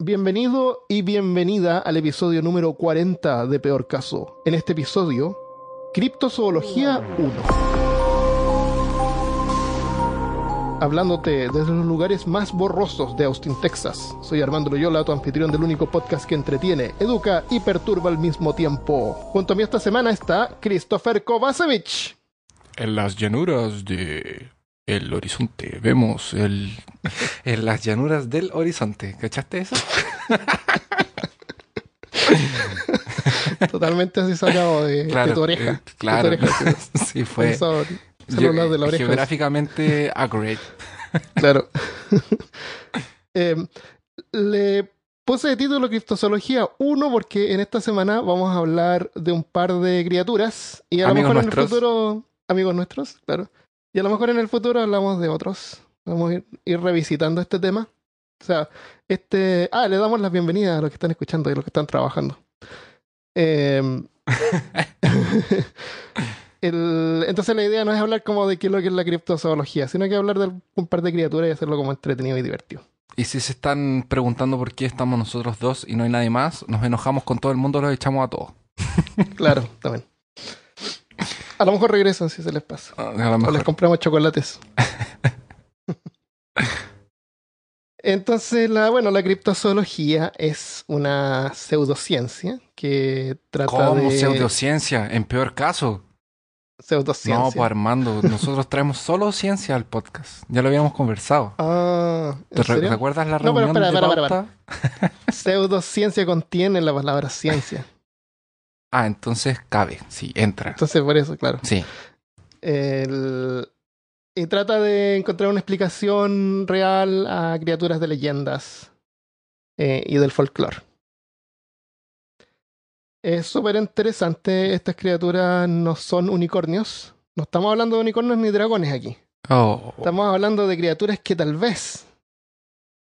Bienvenido y bienvenida al episodio número 40 de Peor Caso. En este episodio, Criptozoología 1. Hablándote desde los lugares más borrosos de Austin, Texas. Soy Armando Loyola, tu anfitrión del único podcast que entretiene, educa y perturba al mismo tiempo. Junto a mí esta semana está Christopher Kovacevic. En las llanuras de el horizonte vemos el en las llanuras del horizonte. ¿Cachaste eso? Totalmente así sacado de, de tu oreja. eh, claro. De tu oreja, sí, fue Eso, celular de la oreja. geográficamente accurate. Claro. Eh, le puse de título Criptozoología 1 porque en esta semana vamos a hablar de un par de criaturas y a lo mejor nuestros. en el futuro, amigos nuestros, claro. Y a lo mejor en el futuro hablamos de otros. Vamos a ir, ir revisitando este tema. O sea, este... Ah, le damos las bienvenidas a los que están escuchando y a los que están trabajando. Eh, el- entonces la idea no es hablar como de qué es lo que es la criptozoología, sino que hablar de un par de criaturas y hacerlo como entretenido y divertido. Y si se están preguntando por qué estamos nosotros dos y no hay nadie más, nos enojamos con todo el mundo, los echamos a todos. Claro, también. A lo mejor regresan si se les pasa. A lo O les compramos chocolates. Entonces, la, bueno, la criptozoología es una pseudociencia que trata ¿Cómo de... pseudociencia? En peor caso. Pseudociencia. No, pues Armando, nosotros traemos solo ciencia al podcast. Ya lo habíamos conversado. Ah, ¿Te ¿en re- serio? recuerdas la No, pero reunión espera, de espera, espera, pauta? Pseudociencia contiene la palabra ciencia. Ah, entonces cabe, sí, entra. Entonces, por eso, claro. Sí. El- Y trata de encontrar una explicación real a criaturas de leyendas eh, y del folclore. Es súper interesante. Estas criaturas no son unicornios. No estamos hablando de unicornios ni dragones aquí. Oh, Estamos hablando de criaturas que tal vez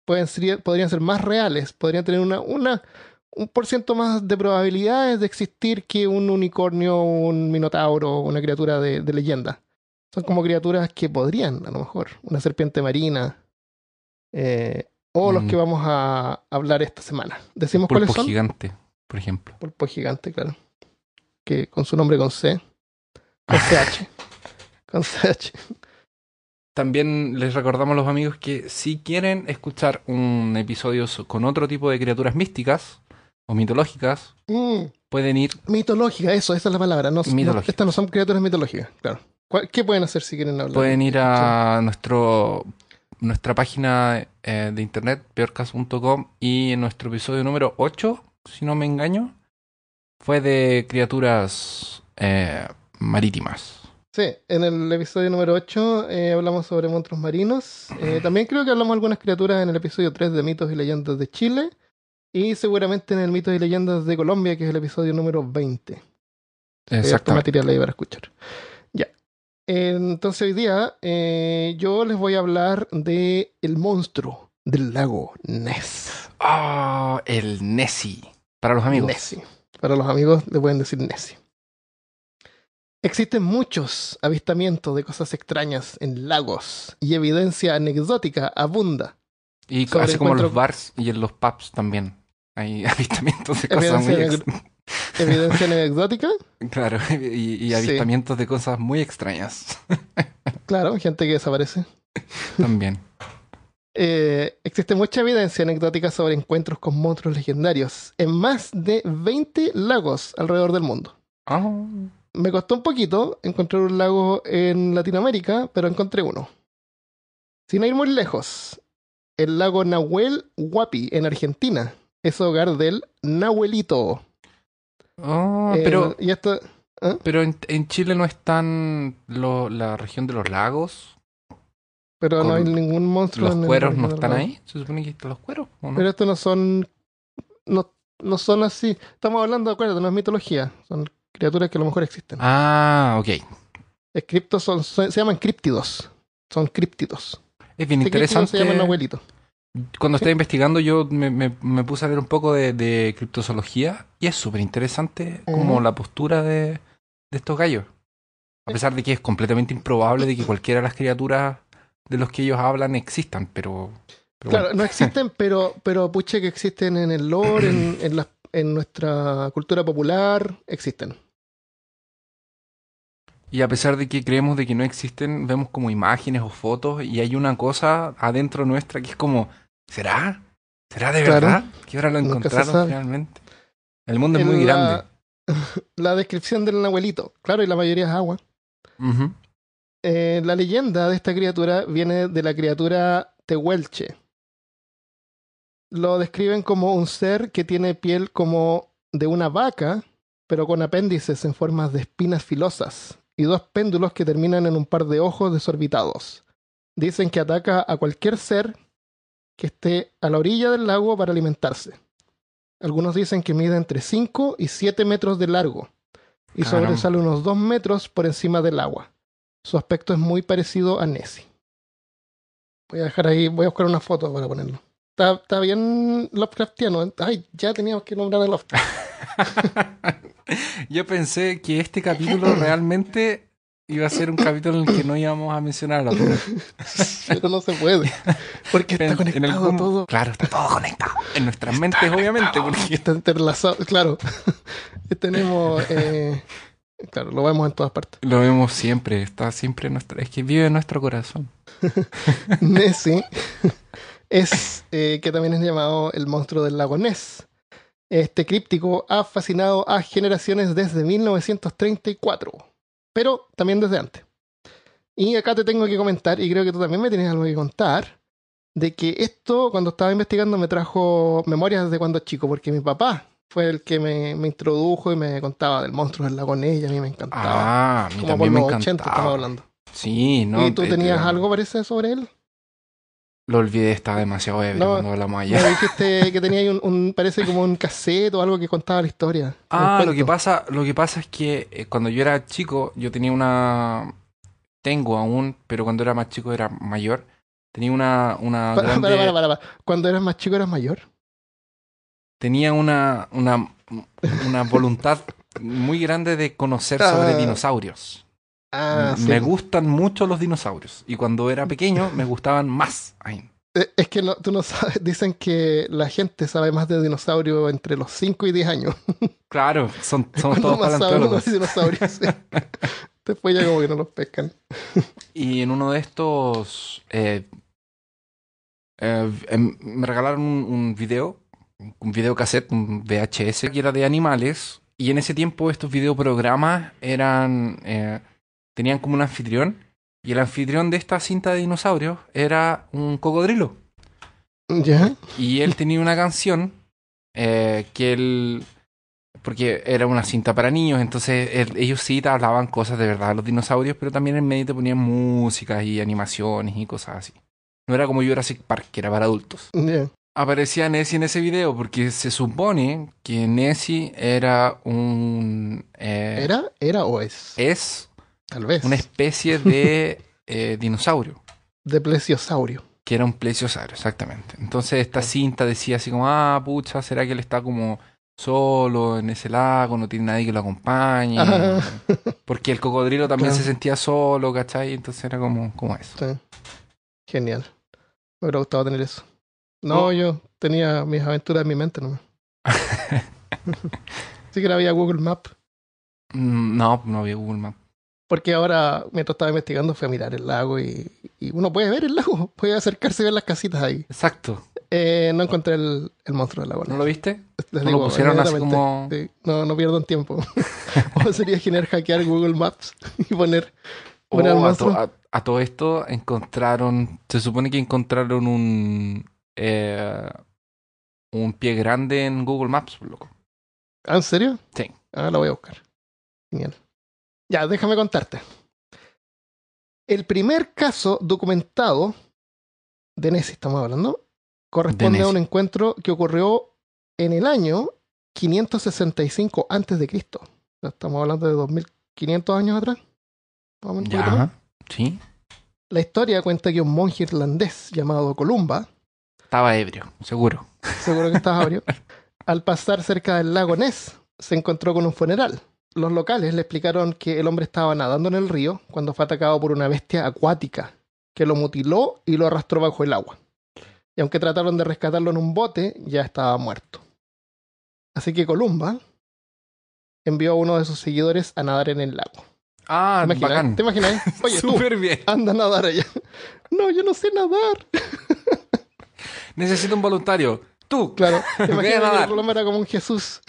pueden ser, podrían ser más reales, podrían tener una, una, un por ciento más de probabilidades de existir que un unicornio, un minotauro, una criatura de, de leyenda. Son como criaturas que podrían, a lo mejor, una serpiente marina, eh, o los Mm. que vamos a hablar esta semana. ¿Decimos pulpo cuáles son? gigante, por ejemplo. Pulpo gigante, claro. Que con su nombre con C. Con CH. con CH. También les recordamos a los amigos que si quieren escuchar un episodio so- con otro tipo de criaturas místicas o mitológicas, Mm. pueden ir Mitológica, eso, esa es la palabra. No, estas no son criaturas mitológicas, claro. ¿Cuál- ¿Qué pueden hacer si quieren hablar? pueden ir a nuestro nuestra página eh, de internet peorcaso.com y en nuestro episodio número 8, si no me engaño, fue de criaturas eh, marítimas. Sí, en el episodio número 8 eh, hablamos sobre monstruos marinos. Eh, también creo que hablamos de algunas criaturas en el episodio 3 de mitos y leyendas de Chile. Y seguramente en el mitos y leyendas de Colombia, que es el episodio número 20. Hay harto Exacto. material ahí para escuchar. Ya. Entonces hoy día eh, yo les voy a hablar de el monstruo del lago Ness. Ah, el Nessie. Para los amigos. Nessie. Para los amigos le pueden decir Nessie. Existen muchos avistamientos de cosas extrañas en lagos y evidencia anecdótica abunda. Y así como en los bars y en los pubs también. Hay avistamientos de cosas muy ex- evidencia anecdótica, Claro, y, y Sí. avistamientos de cosas muy extrañas claro, gente que desaparece. también. Eh, existe mucha evidencia anecdótica sobre encuentros con monstruos legendarios en más de 20 lagos alrededor del mundo. Ah, Me costó un poquito encontrar un lago en Latinoamérica, pero encontré uno. Sin ir muy lejos, el lago Nahuel Huapi en Argentina es hogar del Nahuelito. Ah, Eh, pero, y esto, pero en, en Chile no están lo- la región de los lagos. pero no hay ningún monstruo. ¿Los en cueros no están ahí? Se supone que están los cueros. ¿o no? Pero estos no son. No, no son así. Estamos hablando, acuérdate, no es mitología. Son criaturas que a lo mejor existen. Ah, ok. Es cripto- son, se llaman críptidos. Son críptidos. Es bien Este interesante. se llaman abuelito. Cuando estaba investigando yo me, me- me puse a leer un poco de, de criptozoología y es súper interesante como la postura de, de estos gallos. A pesar de que es completamente improbable de que cualquiera de las criaturas de los que ellos hablan existan, pero Pero Claro, bueno. no existen, pero, pero puche que existen en el lore, en, en, la- en nuestra cultura popular, existen. Y a pesar de que creemos de que no existen, vemos como imágenes o fotos y hay una cosa adentro nuestra que es como, ¿será? ¿Será de Claro. verdad? ¿Que ahora lo encontraron sabe. finalmente? El mundo es muy la- grande. La descripción del abuelito, claro, y la mayoría es agua. Eh, la leyenda de esta criatura viene de la criatura Tehuelche. Lo describen como un ser que tiene piel como de una vaca, pero con apéndices en formas de espinas filosas y dos péndulos que terminan en un par de ojos desorbitados. Dicen que ataca a cualquier ser que esté a la orilla del lago para alimentarse. Algunos dicen que mide entre 5 y 7 metros de largo y Caramba. sobresale unos 2 metros por encima del agua. Su aspecto es muy parecido a Nessie. Voy a dejar ahí, voy a buscar una foto para ponerlo. Está, está bien Lovecraftiano. Ay, ya teníamos que nombrar a Lovecraft. Yo pensé que este capítulo realmente iba a ser un capítulo en el que no íbamos a mencionar a la otra. Pero no se puede. Porque está En- en conectado algún- todo. Claro, está todo conectado. En nuestras mentes, obviamente, porque Está entrelazado. Claro. Tenemos. eh, claro, lo vemos en todas partes. lo vemos siempre, está siempre en nuestra... Es que vive en nuestro corazón. Nessie es eh, que también es llamado el monstruo del lago Ness. Este críptico ha fascinado a generaciones desde 1934, pero también desde antes. Y acá te tengo que comentar, y creo que tú también me tienes algo que contar, de que esto cuando estaba investigando me trajo memorias de cuando chico, porque mi papá fue el que me, me introdujo y me contaba del monstruo del lago Ness y a mí me encantaba. Ah, a mí Como por me los 80 estamos encantaba. hablando. Sí, ¿no? ¿Y tú tenías algo parece sobre él? Lo olvidé, estaba demasiado ebrio No, cuando hablamos allá. dijiste que tenía ahí un, un- parece como un cassette o algo que contaba la historia. Ah, lo que pasa, lo que pasa es que eh, cuando yo era chico, yo tenía una, tengo aún, pero cuando era más chico era mayor, tenía una, una Pa- grande, para, para, para, para. Cuando eras más chico eras mayor. tenía una, una, una voluntad muy grande de conocer Ah. sobre dinosaurios. Ah, sí. me gustan mucho los dinosaurios y cuando era pequeño me gustaban más. Ay, Eh, Es que no, tú no sabes, dicen que la gente sabe más de dinosaurios entre los 5 y 10 años. claro, son, Cuando todos más paleontólogos. dinosaurios. sí. Después ya como que no los pescan. Y en uno de estos eh, eh, em, me regalaron un, un video, un videocassette, un VHS, que era de animales. Y en ese tiempo estos videoprogramas eran, eh, tenían como un anfitrión. Y el anfitrión de esta cinta de dinosaurios era un cocodrilo. ¿Ya? Y él tenía una canción eh, que él... Porque era una cinta para niños, entonces él- ellos sí hablaban cosas de verdad, los dinosaurios, pero también en medio te ponían músicas y animaciones y cosas así. No era como Jurassic Park, que era para adultos. Aparecía Nessie en ese video porque se supone que Nessie era un... eh, ¿Era? ¿Era o es? Es Tal vez. una especie de eh, dinosaurio. De plesiosaurio. Que era un plesiosaurio, exactamente. Entonces esta cinta decía así como, ah, pucha, ¿será que él está como solo en ese lago, no tiene nadie que lo acompañe? Ajá. Porque el cocodrilo también Claro. se sentía solo, ¿cachai? Entonces era como, como eso. Sí. Genial. Me hubiera gustado tener eso. No, Oh. yo tenía mis aventuras en mi mente nomás. Sí que no había Google Maps. Mm, no, no había Google Maps. Porque ahora, mientras estaba investigando, fui a mirar el lago y, y uno puede ver el lago. Puede acercarse y ver las casitas ahí. Exacto. Eh, no encontré el, el monstruo del lago. ¿No lo viste? Les ¿No digo lo pusieron así como...? Sí, no, no pierdan tiempo. o sería genial hackear Google Maps y poner, poner al Oh, a, to- monstruo. a- a todo esto encontraron, se supone que encontraron un... eh, un pie grande en Google Maps, loco. ¿Ah, ¿En serio? Sí. Ah, lo voy a buscar. Genial. Ya, déjame contarte. El primer caso documentado de Nessie, estamos hablando, corresponde De a un encuentro que ocurrió en el año 565 antes de Cristo. Estamos hablando de 2500 años atrás. Ya, sí. La historia cuenta que un monje irlandés llamado Columba, Estaba ebrio, seguro. seguro que estás abrio, al pasar cerca del lago Ness, se encontró con un funeral. Los locales le explicaron que el hombre estaba nadando en el río cuando fue atacado por una bestia acuática que lo mutiló y lo arrastró bajo el agua. y aunque trataron de rescatarlo en un bote, ya estaba muerto. Así que Columba envió a uno de sus seguidores a nadar en el lago. Ah, ¿Te imaginas? bacán. ¿Te imaginas? Oye, tú, Súper bien. anda a nadar allá. No, yo no sé nadar. Necesito un voluntario. Tú. Claro, imagínate que. Columba era como un Jesús.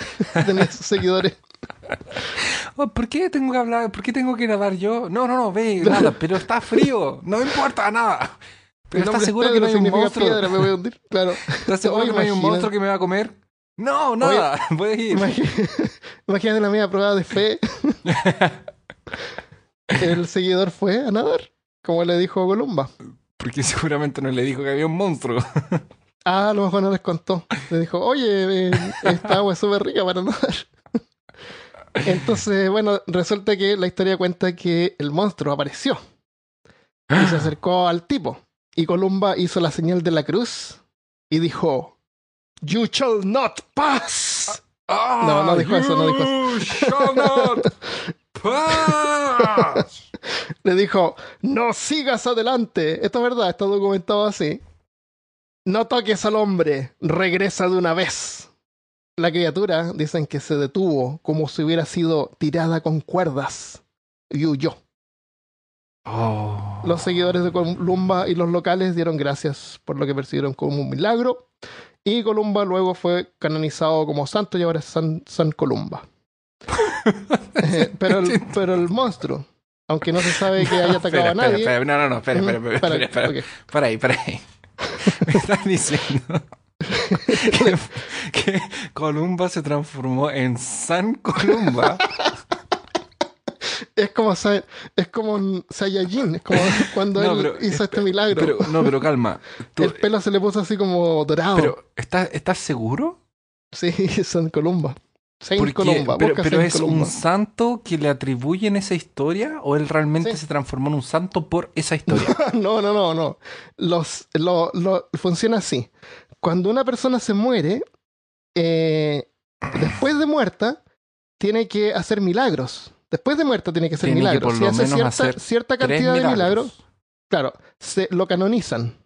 Tenía sus seguidores. Oh, ¿Por qué tengo que hablar? ¿Por qué tengo que nadar yo? No, no, no, ve, nada, pero está frío. No me importa nada. Pero ¿estás seguro que no hay un monstruo? piedra, me voy a hundir. Claro. ¿Estás seguro Oye, que no hay un monstruo que me va a comer? No, nada. Puedes ir. Imagínate la media prueba de fe. El seguidor fue a nadar, como le dijo Columba. Porque seguramente no le dijo que había un monstruo. Ah, a lo mejor no les contó. Le dijo, oye, eh, esta agua es súper rica para nadar. Entonces, bueno, resulta que la historia cuenta que el monstruo apareció y se acercó al tipo. Y Columba hizo la señal de la cruz y dijo, You shall not pass. Ah, No, no dijo eso, no dijo you shall not pass. Le dijo, no sigas adelante. Esto es verdad, está documentado así. No toques al hombre, regresa de una vez. La criatura dicen que se detuvo como si hubiera sido tirada con cuerdas y huyó. Oh. Los seguidores de Columba y los locales dieron gracias por lo que percibieron como un milagro. Y Columba luego fue canonizado como santo y ahora es San, San Columba. Eh, pero, el, pero el monstruo, aunque no se sabe que haya atacado espera, a nadie. Espera, espera, no, no, no, espera, espera, espera, espera, espera. ok. Para ahí, para ahí. Me estás diciendo que, que Columba se transformó en San Columba. Es como, es como un Saiyajin, es como cuando No, él pero- hizo este milagro. Pero, no, pero calma. Tú- el pelo se le puso así como dorado. pero, ¿estás, ¿estás seguro? Sí, San Columba. Saint Porque, Columba. pero, busca pero Saint es Columba. un santo que le atribuyen esa historia o él realmente Sí. se transformó en un santo por esa historia. No, no, no, no. Los, lo, lo- funciona así. Cuando una persona se muere, eh, después de muerta, tiene que hacer milagros. Después de muerta tiene que hacer Tiene que milagros. por Si hace menos cierta, hacer cierta cantidad de milagros, claro, se lo canonizan.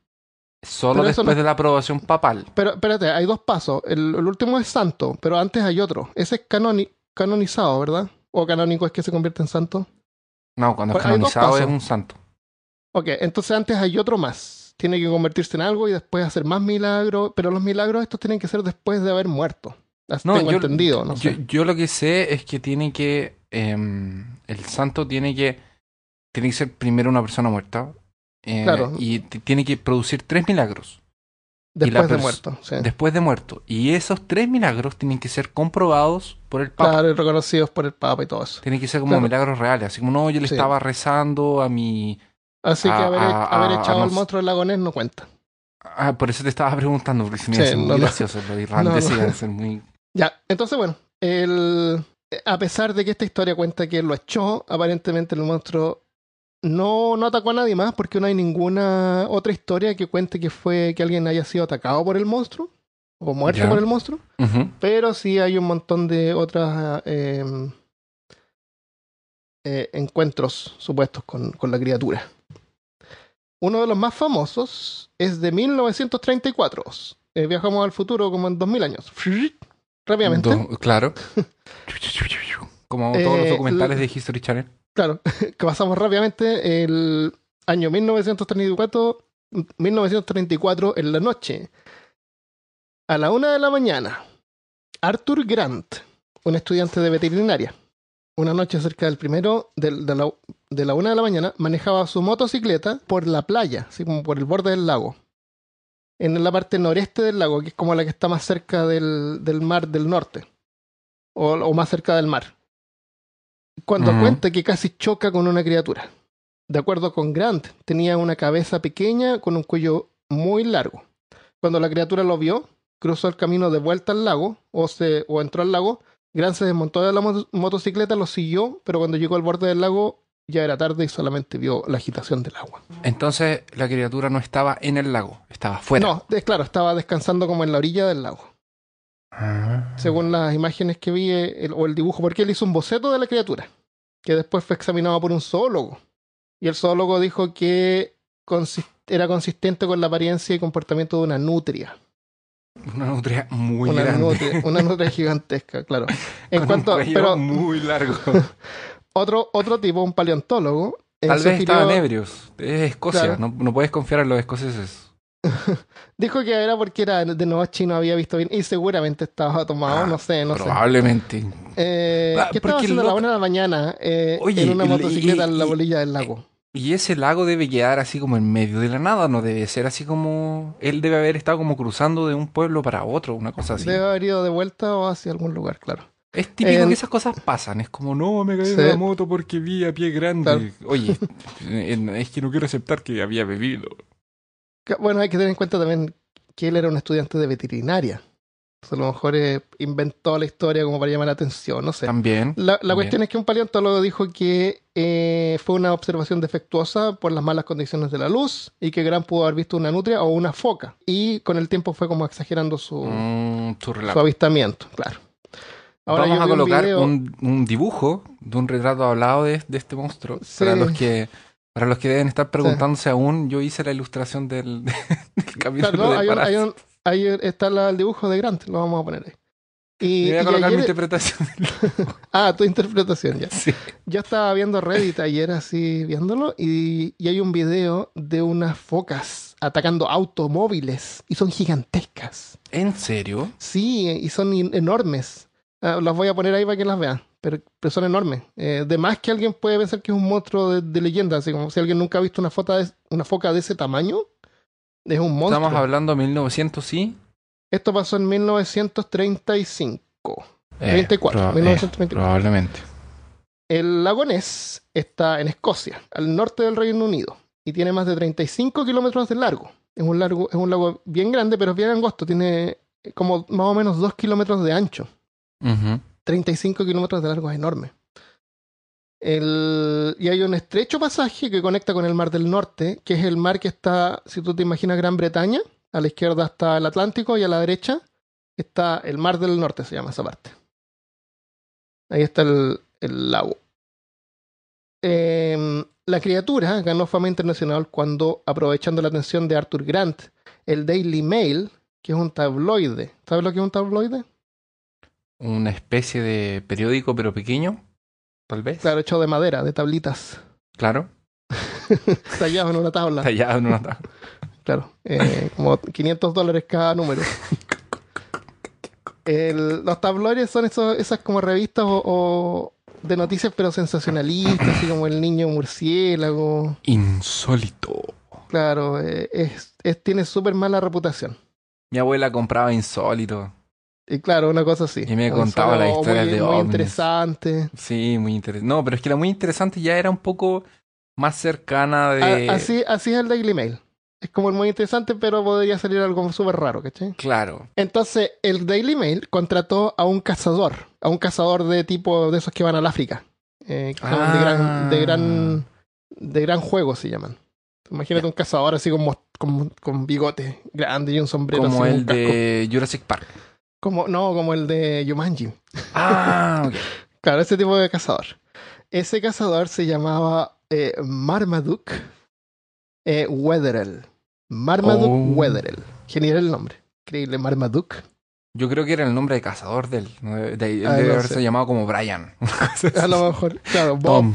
Solo Pero después no- de la aprobación papal. Pero espérate, hay dos pasos. El, el último es santo, pero antes hay otro. Ese es canoni- canonizado, ¿verdad? ¿O canónico es que se convierte en santo? No, cuando es Pues canonizado es un santo. Ok, entonces antes hay otro más. Tiene que convertirse en algo y después hacer más milagros. Pero los milagros estos tienen que ser después de haber muerto. Así No, tengo yo, entendido, no yo, sé. yo lo que sé es que tiene que. em, el santo tiene que. Tiene que ser primero una persona muerta. eh, Claro. Y tiene que producir tres milagros Después de muerto, sí. después de muerto. Y esos tres milagros tienen que ser comprobados por el Papa. Claro, y reconocidos por el Papa y todo eso. Tienen que ser como Claro. milagros reales. Así como, no, yo le Sí. estaba rezando a mi. Así que A- haber, a- haber a- echado al monstruo del lago Ness no cuenta. Ah, por eso te estaba preguntando, porque se me Sí, hace muy no, no. gracioso. Los irlandeses No, no. muy. Ya, entonces bueno, el, a pesar de que esta historia cuenta que lo echó, aparentemente el monstruo no, no atacó a nadie más porque no hay ninguna otra historia que cuente que fue que alguien haya sido atacado por el monstruo o muerto por el monstruo, pero sí hay un montón de otras eh, eh, encuentros supuestos con, con la criatura. Uno de los más famosos es de 1934. Eh, viajamos al futuro como en 2000 años. Rápidamente. Do- claro. Como todos los Eh, documentales de History Channel. Claro, que pasamos rápidamente. El año 1934, 1934 en la noche. A la una de la mañana, Arthur Grant, un estudiante de veterinaria, una noche cerca del primero del- de, la, de la una de la mañana, manejaba su motocicleta por la playa, así como por el borde del lago. En la parte noreste del lago, que es como la que está más cerca del, del mar del norte. O, o más cerca del mar cuando cuenta que casi choca con una criatura. De acuerdo con Grant, tenía una cabeza pequeña con un cuello muy largo. Cuando la criatura lo vio, cruzó el camino de vuelta al lago o, se, o entró al lago. Grant se desmontó de la moto- motocicleta, lo siguió, pero cuando llegó al borde del lago ya era tarde y solamente vio la agitación del agua. Entonces la criatura no estaba en el lago, estaba fuera. No, es claro, estaba descansando como en la orilla del lago. Ah. según las imágenes que vi eh, el- o el dibujo, porque él hizo un boceto de la criatura, que después fue examinado por un zoólogo. Y el zoólogo dijo que era consistente con la apariencia y comportamiento de una nutria. Una nutria muy una, grande. nutria una nutria gigantesca, claro. En con cuanto, un pero muy largo. otro, otro tipo, un paleontólogo, Tal vez estaban ebrios. Es Escocia. Claro. No, no puedes confiar en los escoceses. dijo que era porque era de noche y no había visto bien y seguramente estaba tomado, Ah, no sé, no sé. Probablemente. Eh, Ah, ¿Qué estaba haciendo a la una de la mañana eh, Oye, en una motocicleta y- en la bolilla del lago? Y ese lago debe quedar así como en medio de la nada, no debe ser así como... Él debe haber estado como cruzando de un pueblo para otro, una cosa así. Debe haber ido de vuelta o hacia algún lugar, claro. Es típico En- que esas cosas pasan, es como, no, me caí Sí. de la moto porque vi a pie grande. Claro. Oye, es que no quiero aceptar que había bebido. Bueno, hay que tener en cuenta también que él era un estudiante de veterinaria. Entonces, a lo mejor eh, inventó la historia como para llamar la atención, no sé. También. La, la también. cuestión es que un paleontólogo dijo que eh, fue una observación defectuosa por las malas condiciones de la luz y que Grant pudo haber visto una nutria o una foca. Y con el tiempo fue como exagerando su, Mm, su avistamiento, claro. Vamos yo a un colocar un, un dibujo de un retrato hablado de, de este monstruo. Sí. Para los que para los que deben estar preguntándose aún, yo hice la ilustración del, del capítulo Claro, no, de hay un- hay ahí está la- el dibujo de Grant, lo vamos a poner ahí. Y, voy a colocar mi ayer- interpretación. ah, tu interpretación ya. Sí. Yo estaba viendo Reddit ayer así viéndolo y, y hay un video de unas focas atacando automóviles y son gigantescas. ¿En serio? Sí, y son enormes. Ah, las voy a poner ahí para que las vean, pero, pero son enormes. Eh, de más que alguien puede pensar que es un monstruo de, de leyenda, así como si alguien nunca ha visto una, foto de, una foca de ese tamaño, es un monstruo. Estamos hablando de 1900, sí. Esto pasó en 1935. Eh, 34, proba- eh, 1934. probablemente. El lago Ness está en Escocia, al norte del Reino Unido, y tiene más de 35 kilómetros de largo. Es un, largo, es un lago bien grande, pero es bien angosto. Tiene como más o menos 2 kilómetros de ancho. Ujú. 35 kilómetros de largo es enorme. El- y hay un estrecho pasaje que conecta con el Mar del Norte, que es el mar que está, si tú te imaginas Gran Bretaña, a la izquierda está el Atlántico y a la derecha está el Mar del Norte, se llama esa parte. Ahí está el, el lago. Em, la criatura ganó fama internacional cuando, aprovechando la atención de Arthur Grant, el Daily Mail, que es un tabloide. ¿Sabes lo que es un tabloide? Una especie de periódico, pero pequeño, tal vez. Claro, hecho de madera, de tablitas, Claro. tallado en una tabla. Tallado en una tabla. Claro, eh, como 500 dólares cada número. El- los tabloides son esos, esas como revistas o, o de noticias, pero sensacionalistas, así como el niño murciélago. Insólito. Claro, eh, es, es- tiene súper mala reputación. Mi abuela compraba insólito. Y claro, una cosa así. Y me contaba las historias muy, de muy ovnis. interesante. Sí, muy interesante. No, pero es que la muy interesante ya era un poco más cercana de. A- así, así es el Daily Mail. Es como el muy interesante, pero podría salir algo súper raro, ¿cachai? Claro. Entonces, el Daily Mail contrató a un cazador, a un cazador de tipo de esos que van al África. eh, que son de gran, de Ah. gran, de gran juego se llaman. Imagínate un cazador así como con, con bigote grande y un sombrero Como así, el de Jurassic Park. Como, no, como el de Jumanji. Ah, ok. Claro, ese tipo de cazador. Ese cazador se llamaba eh, Marmaduke eh, Wetherell. Marmaduke Oh. Wetherell. Genial el nombre. Increíble, Marmaduke. Yo creo que era el nombre de cazador de él. ¿no? De- de- Ah, debe no haberse sé. llamado como Brian. A lo mejor, claro. Bob.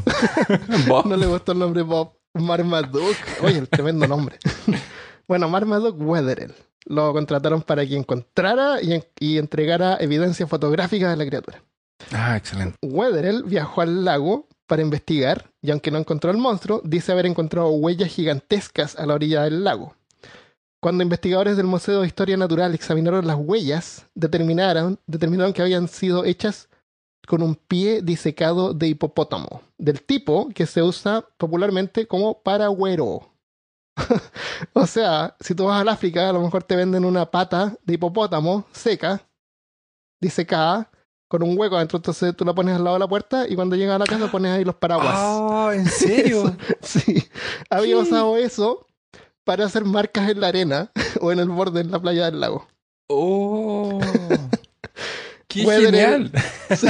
No le gustó el nombre Bob. Marmaduke. Oye, el tremendo nombre. bueno, Marmaduke Wetherell. Lo contrataron para que encontrara y, en- y entregara evidencia fotográfica de la criatura. Ah, excelente. Wetherell viajó al lago para investigar y aunque no encontró el monstruo, dice haber encontrado huellas gigantescas a la orilla del lago. Cuando investigadores del Museo de Historia Natural examinaron las huellas, determinaron, determinaron que habían sido hechas con un pie disecado de hipopótamo, del tipo que se usa popularmente como paragüero. o sea, si tú vas al África, a lo mejor te venden una pata de hipopótamo seca, disecada, con un hueco adentro, entonces tú la pones al lado de la puerta y cuando llegas a la casa pones ahí los paraguas. Ah, ¿en serio? Sí, había ¿Qué? usado eso para hacer marcas en la arena o en el borde en la playa del lago. Oh. ¡Qué genial! Sí.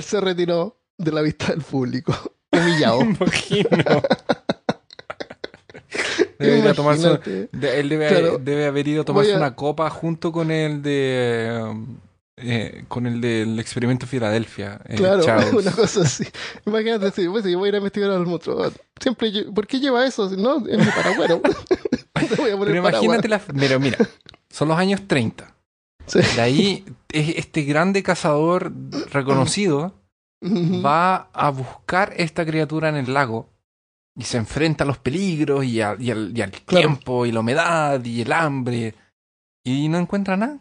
Se retiró de la vista del público, humillado. Me imagino. Debe ir a tomarse- Imagínate. de- él debe, Claro. debe haber ido a tomarse a- una copa junto con el de. um, eh, con el del experimento Filadelfia. eh, Claro, Charles. una cosa así. Imagínate, si pues, voy a ir a investigar al monstruo. Siempre, ¿por qué lleva eso? No, es mi poner Pero imagínate la. Pero mira, son los años 30. Sí. De ahí, es- este grande cazador reconocido va a buscar esta criatura en el lago y se enfrenta a los peligros y, a- y al, y al Claro. tiempo y la humedad y el hambre y no encuentra nada.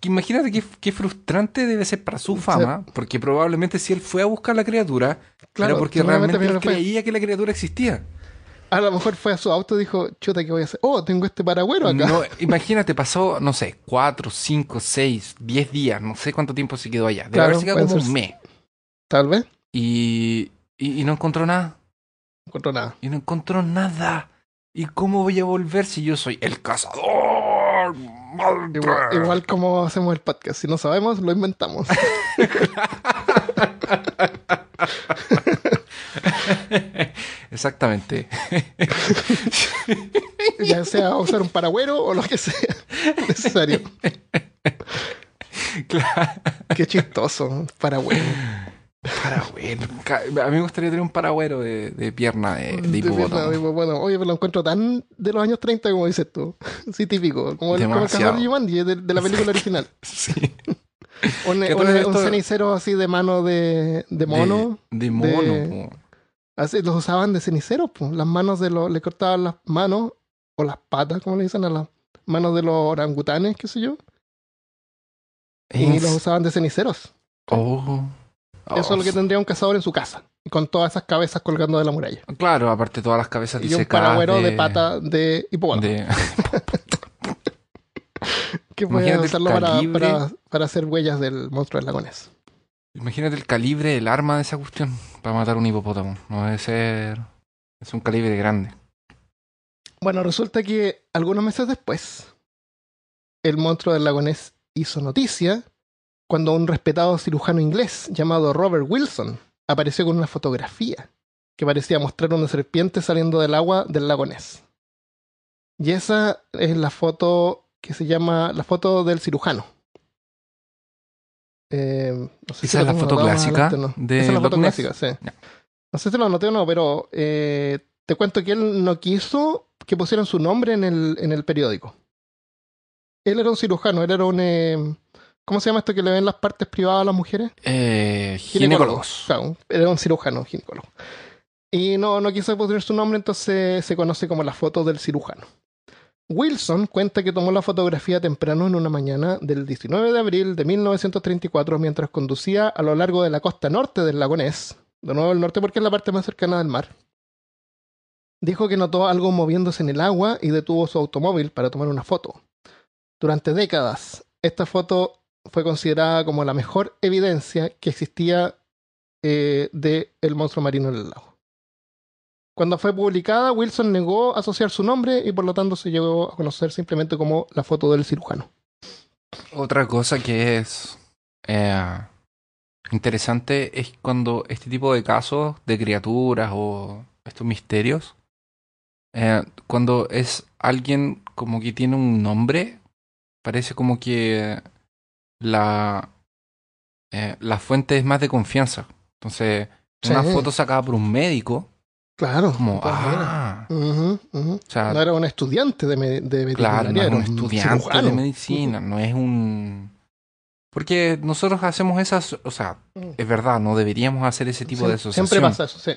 Que Imagínate qué, qué frustrante debe ser para su Sí. fama, porque probablemente si él fue a buscar la criatura, Claro, era porque realmente él creía que la criatura existía. A lo mejor fue a su auto y dijo, chuta, ¿qué voy a hacer? Oh, tengo este paragüero acá. No, imagínate, pasó, no sé, cuatro, cinco, seis, diez días, no sé cuánto tiempo se quedó allá. Debe Claro, haberse quedado puede como ser. un mes. Tal vez. Y, y, y no encontró nada. Encontró nada. Y no encontró nada. ¿Y cómo voy a volver si yo soy el cazador? Igual, igual como hacemos el podcast. Si no sabemos, lo inventamos. Exactamente. ya sea usar un paragüero o lo que sea necesario. claro. Qué chistoso, paragüero. Paragüero. A mí me gustaría tener un paragüero de, de pierna de, de hipopótamo. hipopótamo. Oye, pero lo encuentro tan de los años 30 como dices tú. Sí, típico. Como el, como el cazador de, de la película original. Sí. Un, cenicero así de mano de, de mono. De, mono. po. Así los usaban de cenicero. pues. Las manos de los. Le cortaban las manos o las patas, como le dicen, a las manos de los orangutanes, qué sé yo. Y Es- los usaban de ceniceros. Oh. Eso es Oh, lo que tendría un cazador en su casa. Con todas esas cabezas colgando de la muralla. Claro, aparte todas las cabezas Y un disecadas paragüero de, pata de hipopótamo. de- que puede usarlo para, calibre. para, para hacer huellas del monstruo del lagonés. Imagínate el calibre del arma de esa cuestión para matar un hipopótamo. No debe ser. Es un calibre grande. Bueno, resulta que algunos meses después, el monstruo del lagonés hizo noticia cuando un respetado cirujano inglés llamado Robert Wilson apareció con una fotografía que parecía mostrar una serpiente saliendo del agua del lagonés. Y esa es la foto que se llama la foto del cirujano. Eh, no sé Esa es la foto clásica adelante, ¿no? de Esa es la foto Ness. clásica, sí. No sé si lo anoté o no, pero eh, te cuento que él no quiso que pusieran su nombre en el, en el periódico. Él era un cirujano, él era un... eh, ¿Cómo se llama esto que le ven las partes privadas a las mujeres? Eh, ginecólogos. Claro, era un cirujano, ginecólogo. Y no, no quiso poner su nombre, entonces se conoce como la foto del cirujano. Wilson cuenta que tomó la fotografía temprano en una mañana del 19 de abril de 1934 mientras conducía a lo largo de la costa norte del lago Ness, de nuevo el norte porque es la parte más cercana del mar. Dijo que notó algo moviéndose en el agua y detuvo su automóvil para tomar una foto. Durante décadas, esta foto fue considerada como la mejor evidencia que existía eh, de el monstruo marino en el lago. Cuando fue publicada, Wilson negó asociar su nombre y por lo tanto se llegó a conocer simplemente como la foto del cirujano. Otra cosa que es eh, interesante es cuando este tipo de casos de criaturas o estos misterios, eh, cuando es alguien como que tiene un nombre, parece como que la, eh, la fuente es más de confianza. Entonces, una foto sacada por un médico, Claro. como, ah, o sea, No era un estudiante de, me- de Claro, no era un estudiante de medicina, no es un... Porque nosotros hacemos esas, o sea, Mm. es verdad, no deberíamos hacer ese tipo de asociación. Siempre pasa eso, sí.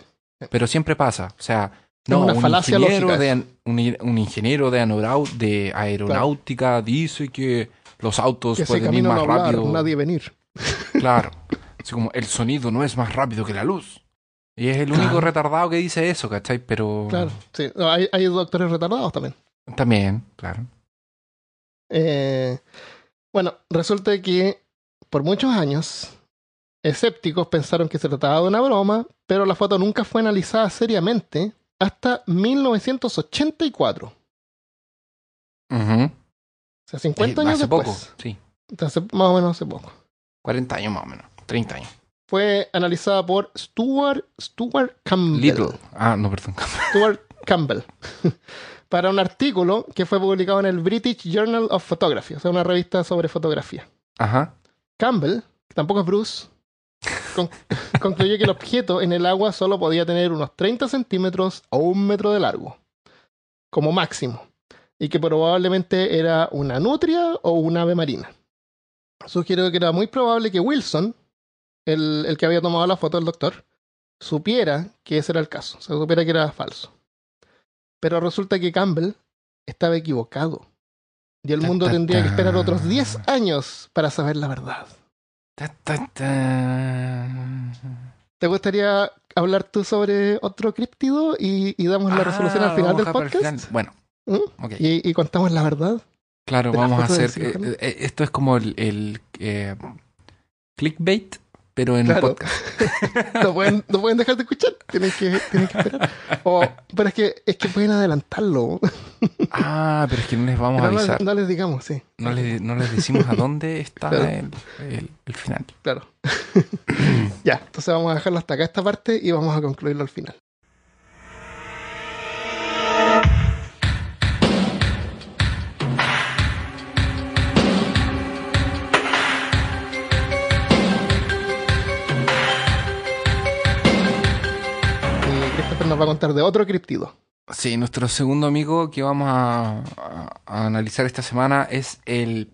Pero siempre pasa, o sea, no, una un ingeniero, de, un, ingeniero de aeronáutica dice que los autos Que pueden ir más no hablar, rápido. nadie venir. Claro, así como el sonido no es más rápido que la luz. Y es el único retardado que dice eso, ¿cachai? Pero... Claro, sí. No, hay, hay doctores retardados también. También, claro. Eh, bueno, resulta que por muchos años, escépticos pensaron que se trataba de una broma, pero la foto nunca fue analizada seriamente hasta 1984. Ujú. O sea, 50 Eh, años hace después. poco, sí. Hace- más o menos hace poco. 40 años más o menos, 30 años. Fue analizada por Stuart, Stuart Campbell. Little. Ah, no, perdón. Stuart Campbell para un artículo que fue publicado en el British Journal of Photography, o sea, una revista sobre fotografía. Ajá. Campbell, que tampoco es Bruce, con- concluyó que el objeto en el agua solo podía tener unos 30 centímetros o un metro de largo, como máximo, y que probablemente era una nutria o un ave marina. Sugiero que era muy probable que Wilson, el, el que había tomado la foto del doctor, supiera que ese era el caso, o sea, supiera que era falso. Pero resulta que Campbell estaba equivocado. Y el Ta, mundo ta, tendría que esperar otros 10 años para saber la verdad. ¿Te gustaría hablar tú sobre otro críptido y, y damos la Ah, resolución al final del podcast? Bueno, ¿Mm? Y, y contamos la verdad. Claro, vamos a hacer. eh, eh, esto es como el, el, eh, clickbait, pero en Claro. podcast. No pueden, no pueden dejar de escuchar. Tienen que, tienen que esperar. O- pero es que, es que pueden adelantarlo. Ah, pero es que no les vamos a no, avisar. no les digamos, sí. No les, no les decimos a dónde está Claro. el, el- el final. Claro. ya, entonces vamos a dejarlo hasta acá esta parte y vamos a concluirlo al final. Nos va a contar de otro criptido. Sí, nuestro segundo amigo que vamos a, a- a analizar esta semana es el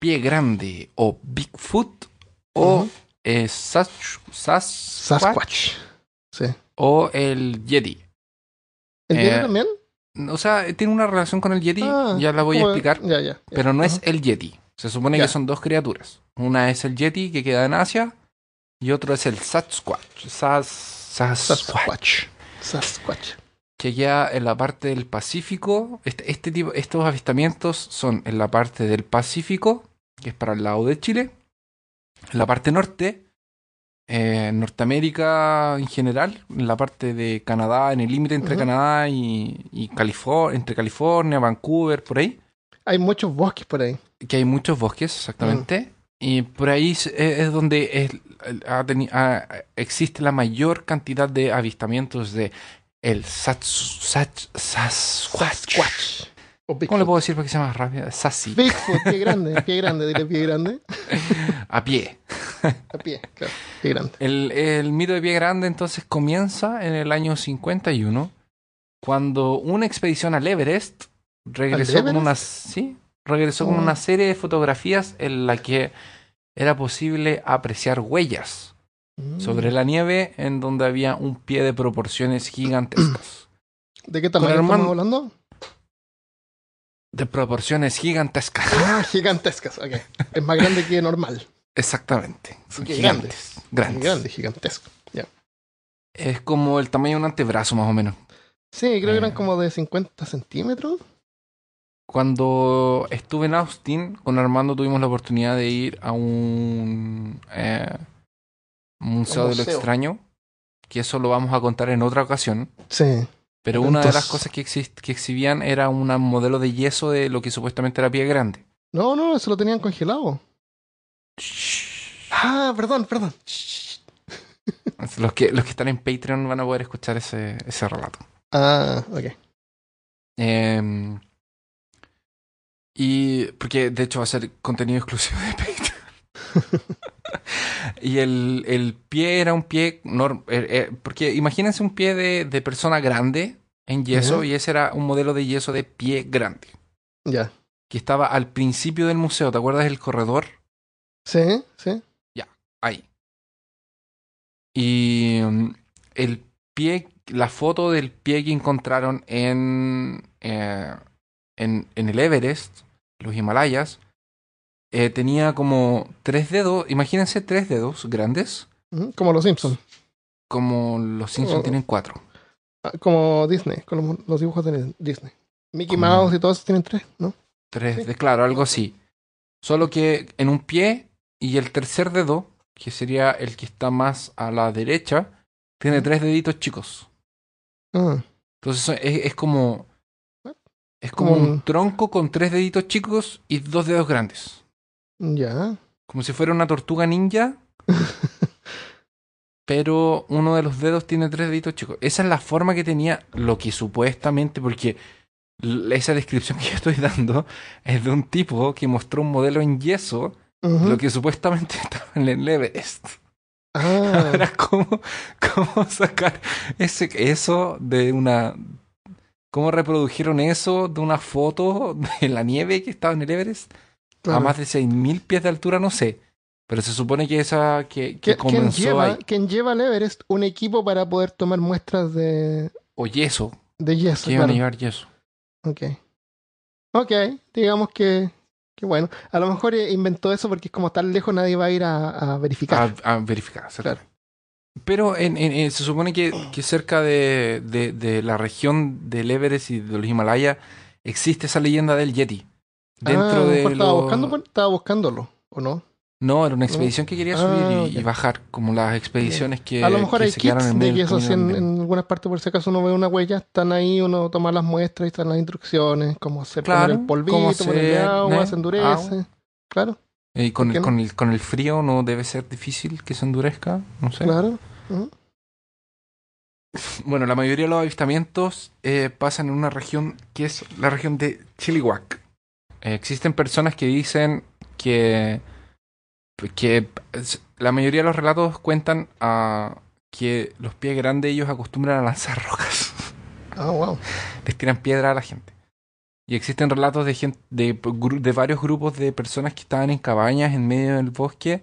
pie grande o Bigfoot o Ujú. eh, Sas- Sasquatch, Sasquatch. Sí. o el Yeti. ¿El Eh, Yeti también? O sea, tiene una relación con el Yeti, Ah, ya la voy a explicar, Ya, ya. ya. pero no es el Yeti. Se supone que son dos criaturas. Una es el Yeti que queda en Asia y otro es el Sasquatch. Sas- Sasquatch. Sasquatch. Sasquatch. que queda en la parte del Pacífico. Este, este tipo, estos avistamientos son en la parte del Pacífico, que es para el lado de Chile, en la parte norte, eh, Norteamérica en general, en la parte de Canadá, en el límite entre Ujú. Canadá y, y California, entre California, Vancouver, por ahí, Hay muchos bosques por ahí. que hay muchos bosques, exactamente. Y por ahí es, es donde es- ha ha- existe la mayor cantidad de avistamientos de el Sats, Sats- Sasquatch. ¿Cómo le puedo decir para que sea más rápido? Sassy. Bigfoot, pie grande, pie grande, dile pie grande. A pie. A pie, claro, pie grande. El, el mito de pie grande entonces comienza en el año 51, cuando una expedición al Everest regresó ¿Al con Everest? una, sí, regresó con Oh. una serie de fotografías en la que era posible apreciar huellas Mm. sobre la nieve en donde había un pie de proporciones gigantescas. ¿De qué tamaño estamos hermano- hablando? De proporciones gigantescas. Ah, gigantescas, ok. Es más grande que normal. Exactamente. Son gigantes. Grandes. Gigantesco. Es como el tamaño de un antebrazo más o menos. Sí, creo que eran Eh. como de 50 centímetros. Cuando estuve en Austin, con Armando tuvimos la oportunidad de ir a un eh, museo de lo extraño, que eso lo vamos a contar en otra ocasión. Sí. Pero una de las cosas que, exhibían era un modelo de yeso de lo que supuestamente era pie grande. No, no, eso lo tenían congelado. Ah, perdón, perdón. Los que, los que están en Patreon van a poder escuchar ese, ese relato. Ah, ok. Eh, y porque de hecho va a ser contenido exclusivo de Patreon. y el, el pie era un pie norm- eh, eh, porque imagínense un pie de, de persona grande en yeso y ese era un modelo de yeso de pie grande Ya. que estaba al principio del museo. ¿Te acuerdas del corredor? Sí, sí. Ahí. Y mm, el pie, la foto del pie que encontraron en, eh, en, en el Everest, los Himalayas, eh, tenía como tres dedos, imagínense tres dedos grandes, Como los Simpsons. como los Simpsons Oh. tienen cuatro. Ah, Como Disney, como los dibujos de Disney. Mickey Como- Mouse y todos tienen tres, ¿no? Tres Sí. de, claro, algo así. Solo que en un pie y el tercer dedo, que sería el que está más a la derecha, tiene tres deditos chicos. Ah, Entonces es como. Es Como un un- tronco con tres deditos chicos y dos dedos grandes. ya. Como si fuera una tortuga ninja, pero uno de los dedos tiene tres deditos chicos. Esa es la forma que tenía lo que supuestamente, porque esa descripción que yo estoy dando es de un tipo que mostró un modelo en yeso, lo que supuestamente estaba en el Everest. Ah, Ahora, ¿cómo, ¿cómo sacar ese, eso de una... ¿Cómo reprodujeron eso de una foto de la nieve que estaba en el Everest? claro. A más de 6.000 pies de altura, no sé. Pero se supone que esa que, que ¿Qui- ¿Quién comenzó lleva, ahí. quién lleva al Everest un equipo para poder tomar muestras de, O yeso. de yeso? Que iban a claro. llevar yeso. Ok. Ok, digamos que, que bueno. A lo mejor eh, inventó eso porque es como tan lejos nadie va a ir a, a verificar. A, a verificar. exacto. Pero en, en- en- se supone que, que cerca de, de- de la región del Everest y de los Himalayas existe esa leyenda del Yeti. Ah, Dentro lo de mejor estaba, buscando, estaba buscándolo, ¿o no? No, era una expedición que quería subir Ah, y, y bajar, como las expediciones que, a lo mejor que hay se kits en de del yeso así en, en algunas partes por si acaso uno ve una huella, están ahí, uno toma las muestras y están las instrucciones, cómo hacer Claro, poner el polvito, cómo ponerle hacer, agua, ¿no? se endurece. Agua. Claro, Y con, ¿por qué el, no? con, el, con el frío no debe ser difícil que se endurezca, no sé. claro. Ujú. Bueno, la mayoría de los avistamientos eh, pasan en una región que es la región de Chilliwack. Eh, existen personas que dicen que, que es- la mayoría de los relatos cuentan a que los pies grandes ellos acostumbran a lanzar rocas. Ah, wow. Les tiran piedra a la gente. Y existen relatos de, gente, de, varios grupos de personas que estaban en cabañas en medio del bosque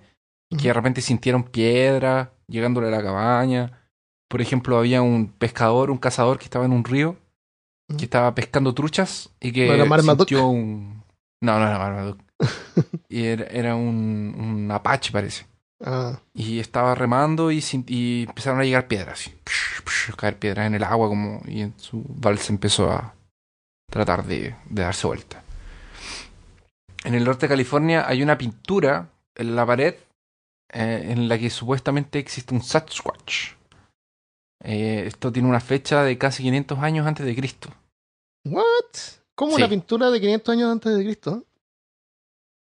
que de repente sintieron piedra llegándole a la cabaña. Por ejemplo, había un pescador, un cazador que estaba en un río que estaba pescando truchas y que ¿No era sintió un... No, no era Marmaduke. y era, era un, un apache, parece. Ah, Y estaba remando y empezaron a llegar piedras. Así. caer piedras en el agua como y en su balsa empezó a tratar de, de darse vuelta. En el norte de California hay una pintura en la pared eh, en la que supuestamente existe un Sasquatch. Eh, esto tiene una fecha de casi 500 años antes de Cristo. ¿What? ¿Cómo Sí. una pintura de 500 años antes de Cristo?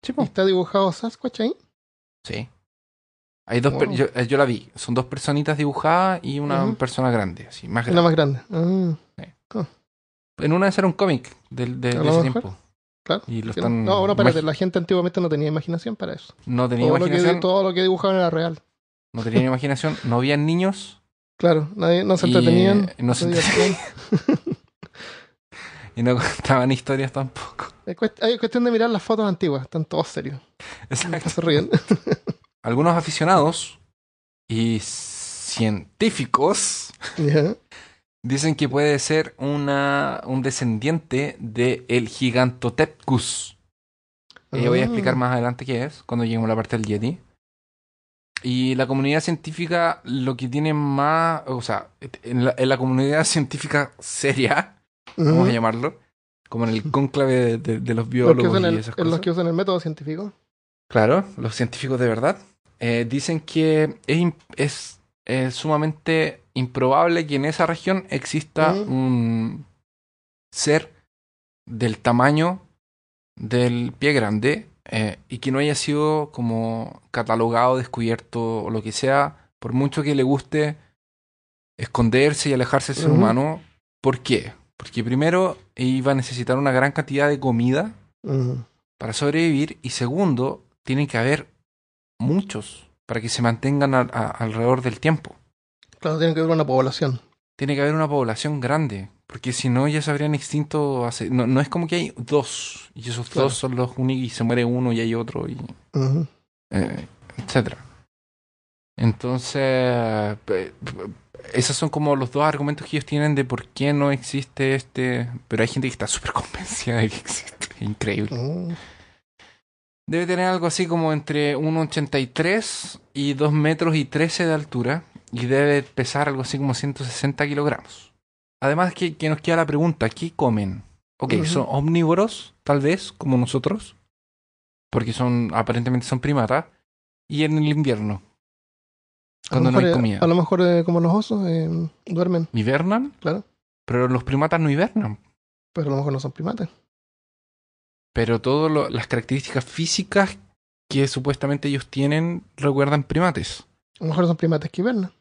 Sí, ¿Y ¿Está dibujado Sasquatch ahí? Sí. Hay dos per- Wow. yo, eh, yo la vi. Son dos personitas dibujadas y una persona grande, así, más La grande. más grande. Ah, En una esas era un cómic del- de, de ese tiempo. claro. Y lo están. No, no, espérate, la gente antiguamente no tenía imaginación para eso. No tenía Todo lo, que, imaginación. todo lo que dibujaban era real. No tenían imaginación. No habían niños. Claro, nadie, no se Y, entretenían. no se. Y no contaban historias tampoco. Es cuest- Hay cuestión de mirar las fotos antiguas, están todos serios. Exacto. Se ríen. Algunos aficionados y científicos. Dicen que puede ser una, un descendiente de el Gigantopithecus. Eh, voy a explicar Ah. más adelante qué es, cuando lleguemos a la parte del Yeti. Y la comunidad científica lo que tiene más, o sea, en la, en la comunidad científica seria, vamos a llamarlo, como en el cónclave de, de- de los Los biólogos usan y el, esas en los que usan el método científico. Claro, los científicos de verdad eh, dicen que es, es, sumamente improbable que en esa región exista un ser del tamaño del pie grande eh, y que no haya sido como catalogado, descubierto o lo que sea, por mucho que le guste esconderse y alejarse del ser humano. ¿Por qué? Porque primero iba a necesitar una gran cantidad de comida para sobrevivir y segundo, tienen que haber muchos para que se mantengan a- a- alrededor del tiempo. Claro, tiene que haber una población. Tiene que haber una población grande, porque si no ya se habrían extinto hace... No, no es como que hay dos y esos Claro. dos son los únicos y se muere uno y hay otro y eh, etcétera. Entonces, esos son como los dos argumentos que ellos tienen de por qué no existe este... Pero hay gente que está súper convencida de que existe. Increíble. Mm. Debe tener algo así como entre 1,83 y 2 metros y 13 de altura. Y debe pesar algo así como 160 kilogramos. Además que, que nos queda la pregunta, ¿qué comen? Ok, son omnívoros, tal vez, como nosotros. Porque son, aparentemente son primatas. Y en el invierno, cuando no hay eh, comida. A lo mejor eh, como los osos eh, duermen, ¿Hibernan? claro. Pero los primatas no hibernan. Pero a lo mejor no son primates. Pero todas las características físicas que supuestamente ellos tienen recuerdan primates. A lo mejor son primates que hibernan.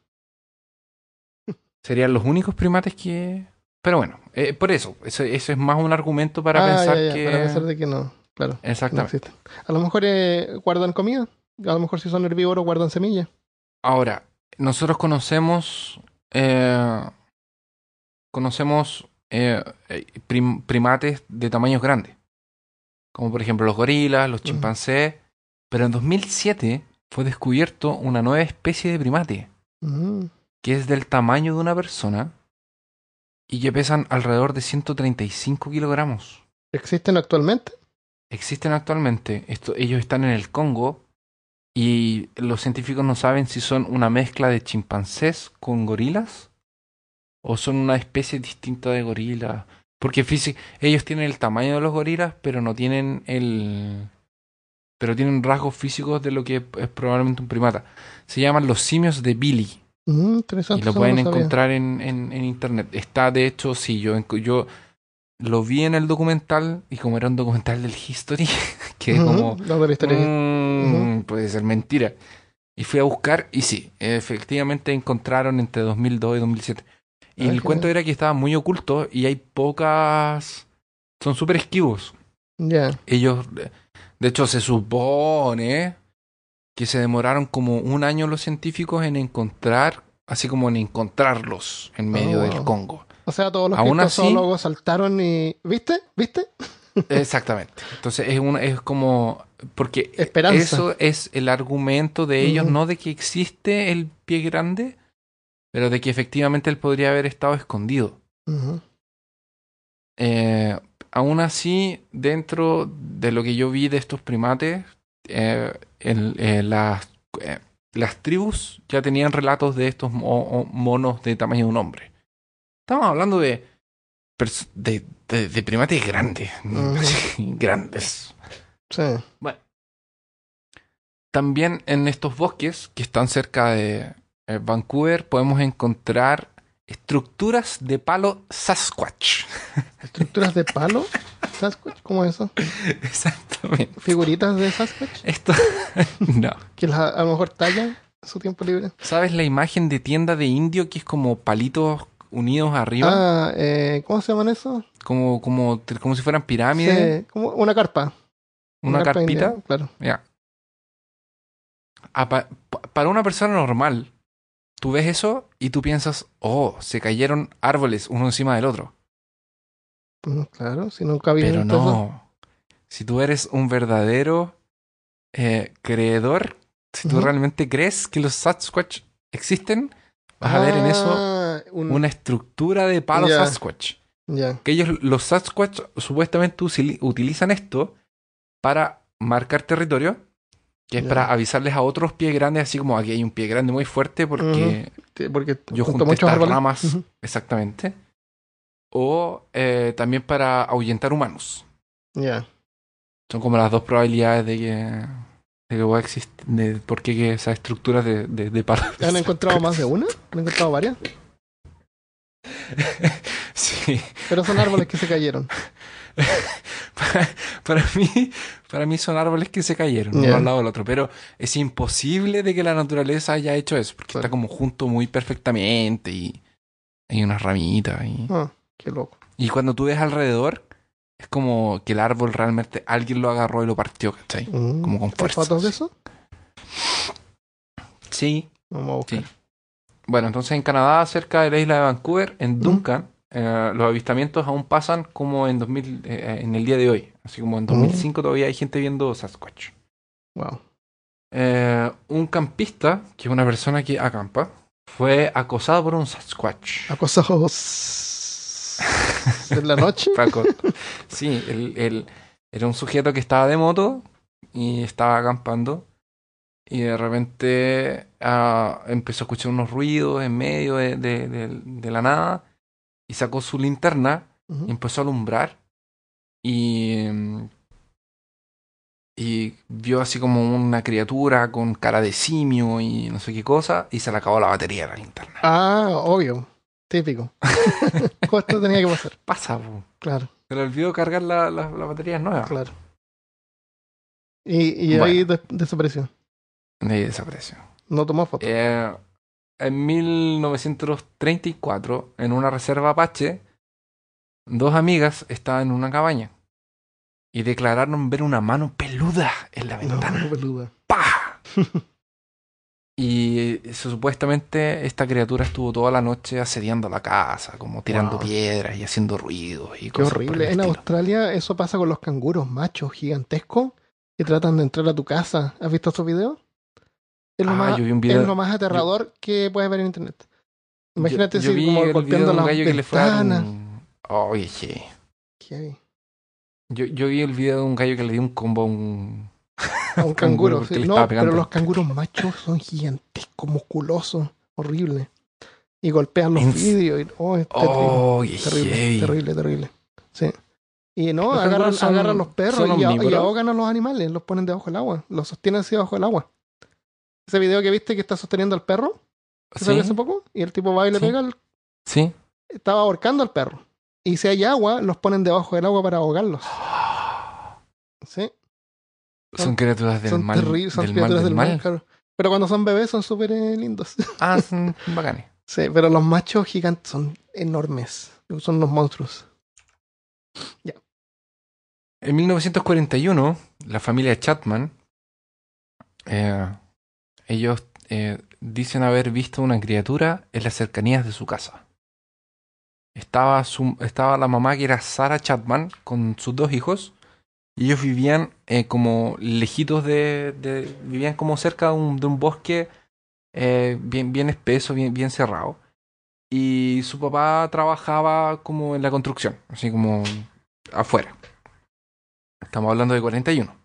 Serían los únicos primates que... Pero bueno, eh, por eso, eso, eso es más un argumento para Ah, pensar ya, ya, que... Para pensar de que no. Claro. Exactamente. A lo mejor eh, guardan comida. A lo mejor si son herbívoros guardan semillas. Ahora, nosotros conocemos... eh, conocemos eh, prim- primates de tamaños grandes. Como por ejemplo los gorilas, los chimpancés. Pero en 2007 fue descubierto una nueva especie de primate. Mm. que es del tamaño de una persona y que pesan alrededor de 135 kilogramos. ¿Existen actualmente? Existen actualmente, esto, ellos están en el Congo y los científicos no saben si son una mezcla de chimpancés con gorilas o son una especie distinta de gorila. Porque ellos tienen el tamaño de los gorilas, pero no tienen el... pero tienen rasgos físicos de lo que es probablemente un primata. Se llaman los simios de Billy. Mm, interesante. Y lo no pueden encontrar en, en, en internet. Está, de hecho, sí, yo, yo lo vi en el documental y como era un documental del History, que Ujú, como no, de la historia. puede ser mentira. Y fui a buscar y sí, efectivamente encontraron entre 2002 y 2007. Y Ah, el cuento era que estaba muy oculto y hay pocas... Son súper esquivos. Ya. Ellos, de hecho, se supone que se demoraron como un año los científicos en encontrar, así como en encontrarlos en medio Oh, del. Congo. O sea, todos los Aún así- criptozoólogos saltaron y. ¿Viste? ¿Viste? Exactamente. Entonces es una, es como porque Esperanza. eso es el argumento de ellos, no de que existe el pie grande, pero de que efectivamente él podría haber estado escondido. Eh, aún así, dentro de lo que yo vi de estos primates, eh, el- eh, las, las tribus ya tenían relatos de estos mo- monos de tamaño de un hombre. Estamos hablando de, de, de- de primates grandes. Grandes. Sí. También en estos bosques que están cerca de eh, Vancouver podemos encontrar estructuras de palo Sasquatch. ¿Estructuras de palo? ¿Sasquatch? ¿Cómo es eso? Exactamente. ¿Figuritas de Sasquatch? Esto no. Que las- a lo mejor tallan su tiempo libre. ¿Sabes la imagen de tienda de indio que es como palitos unidos arriba? Ah, eh, ¿cómo se llaman eso? Como, como, como si fueran pirámides. Sí, como una carpa. una carpa carpita. india, Claro. Ya. Ah, pa- pa- para una persona normal, tú ves eso y tú piensas, oh, se cayeron árboles uno encima del otro. Mm, Claro, si nunca vi Pero no. Si tú eres un verdadero eh, creedor, si tú realmente crees que los Sasquatch existen, vas a ver en eso Ah, un- una estructura de palo Ya. Sasquatch. Ya. Que ellos, los Sasquatch, supuestamente utilizan esto para marcar territorio, que es para avisarles a otros pies grandes, así como aquí hay un pie grande muy fuerte porque Porque yo junto junté estas árboles. ramas exactamente. O eh, también para ahuyentar humanos. Ya. Son como las dos probabilidades de que, de que pueda existir, de por qué esas estructuras de, de, de. ¿Han encontrado más de una? ¿Han encontrado varias? Sí. Pero son árboles que se cayeron. para, para mí, para mí son árboles que se cayeron uno Ya. al lado del otro, pero es imposible de que la naturaleza haya hecho eso, porque está como junto muy perfectamente y hay unas ramitas. Y, Ah, qué loco. y cuando tú ves alrededor, es como que el árbol realmente alguien lo agarró y lo partió, ¿cachai? Mm. Como con ¿Hay fuerza. fotos de eso? Sí, Vamos a buscar. sí. Bueno, entonces en Canadá, cerca de la isla de Vancouver, en Duncan, eh, los avistamientos aún pasan como en 2000, eh, en el día de hoy. Así como en 2005 todavía hay gente viendo Sasquatch. Wow. Eh, un campista, que es una persona que acampa, fue acosado por un Sasquatch. Acosados en la noche. Sí, él, él era un sujeto que estaba de moto y estaba acampando. Y de repente ah, empezó a escuchar unos ruidos en medio de, de- de- de la nada. Y sacó su linterna y empezó a alumbrar. Y, mm, y vio así como una criatura con cara de simio y no sé qué cosa. Y se le acabó la batería de la linterna. Ah, obvio. Típico. Justo tenía que pasar. Pasa, po. Claro, se le olvidó cargar la, la, la batería nueva. claro. Y, y Bueno. ahí des- desapareció. Y desapareció. No tomó foto. Eh, en 1934, en una reserva apache, dos amigas estaban en una cabaña y declararon ver una mano peluda en la ventana. No, peluda. ¡Pah! y supuestamente esta criatura estuvo toda la noche asediando la casa, como tirando Wow. piedras y haciendo ruidos y Qué cosas por el horrible. En estilo. Australia eso pasa con los canguros machos gigantescos que tratan de entrar a tu casa. ¿Has visto esos videos? Es lo, Ah, más, yo vi un video- es lo más aterrador que puedes ver en internet. Imagínate yo, yo si como el golpeando las gallo que le un- Oye. ¿Qué? Yo, yo vi el video de un gallo que le dio un combo a un... A un canguro sí. No, pero los canguros machos son gigantescos, musculosos, horrible. Y golpean los vidrios. y- oh, es terrible. Terrible, terrible, terrible. Sí. Y no, Los agarran, son- agarran los perros y, y ahogan a los animales, los ponen debajo del agua, los sostienen así debajo del agua. Ese video que viste que está sosteniendo al perro, que salió hace ¿Sí? poco, y el tipo va y le Sí. pega, al- ¿Sí? estaba ahorcando al perro. Y si hay agua, los ponen debajo del agua para ahogarlos. Sí, Son criaturas del son mal. terribles, son del mal, criaturas del del mal, mal. claro. Pero cuando son bebés son súper eh, lindos. Ah, son bacanes. sí, pero los machos gigantes son enormes. Son unos monstruos. En 1941, la familia Chapman, eh, ellos eh, dicen haber visto una criatura en las cercanías de su casa. Estaba, su- estaba la mamá que era Sarah Chapman con sus dos hijos y ellos vivían eh, como lejitos de, vivían como cerca de un, de un bosque eh, bien, bien espeso, bien, bien cerrado. Y su papá trabajaba como en la construcción, así como afuera. Estamos hablando de 41.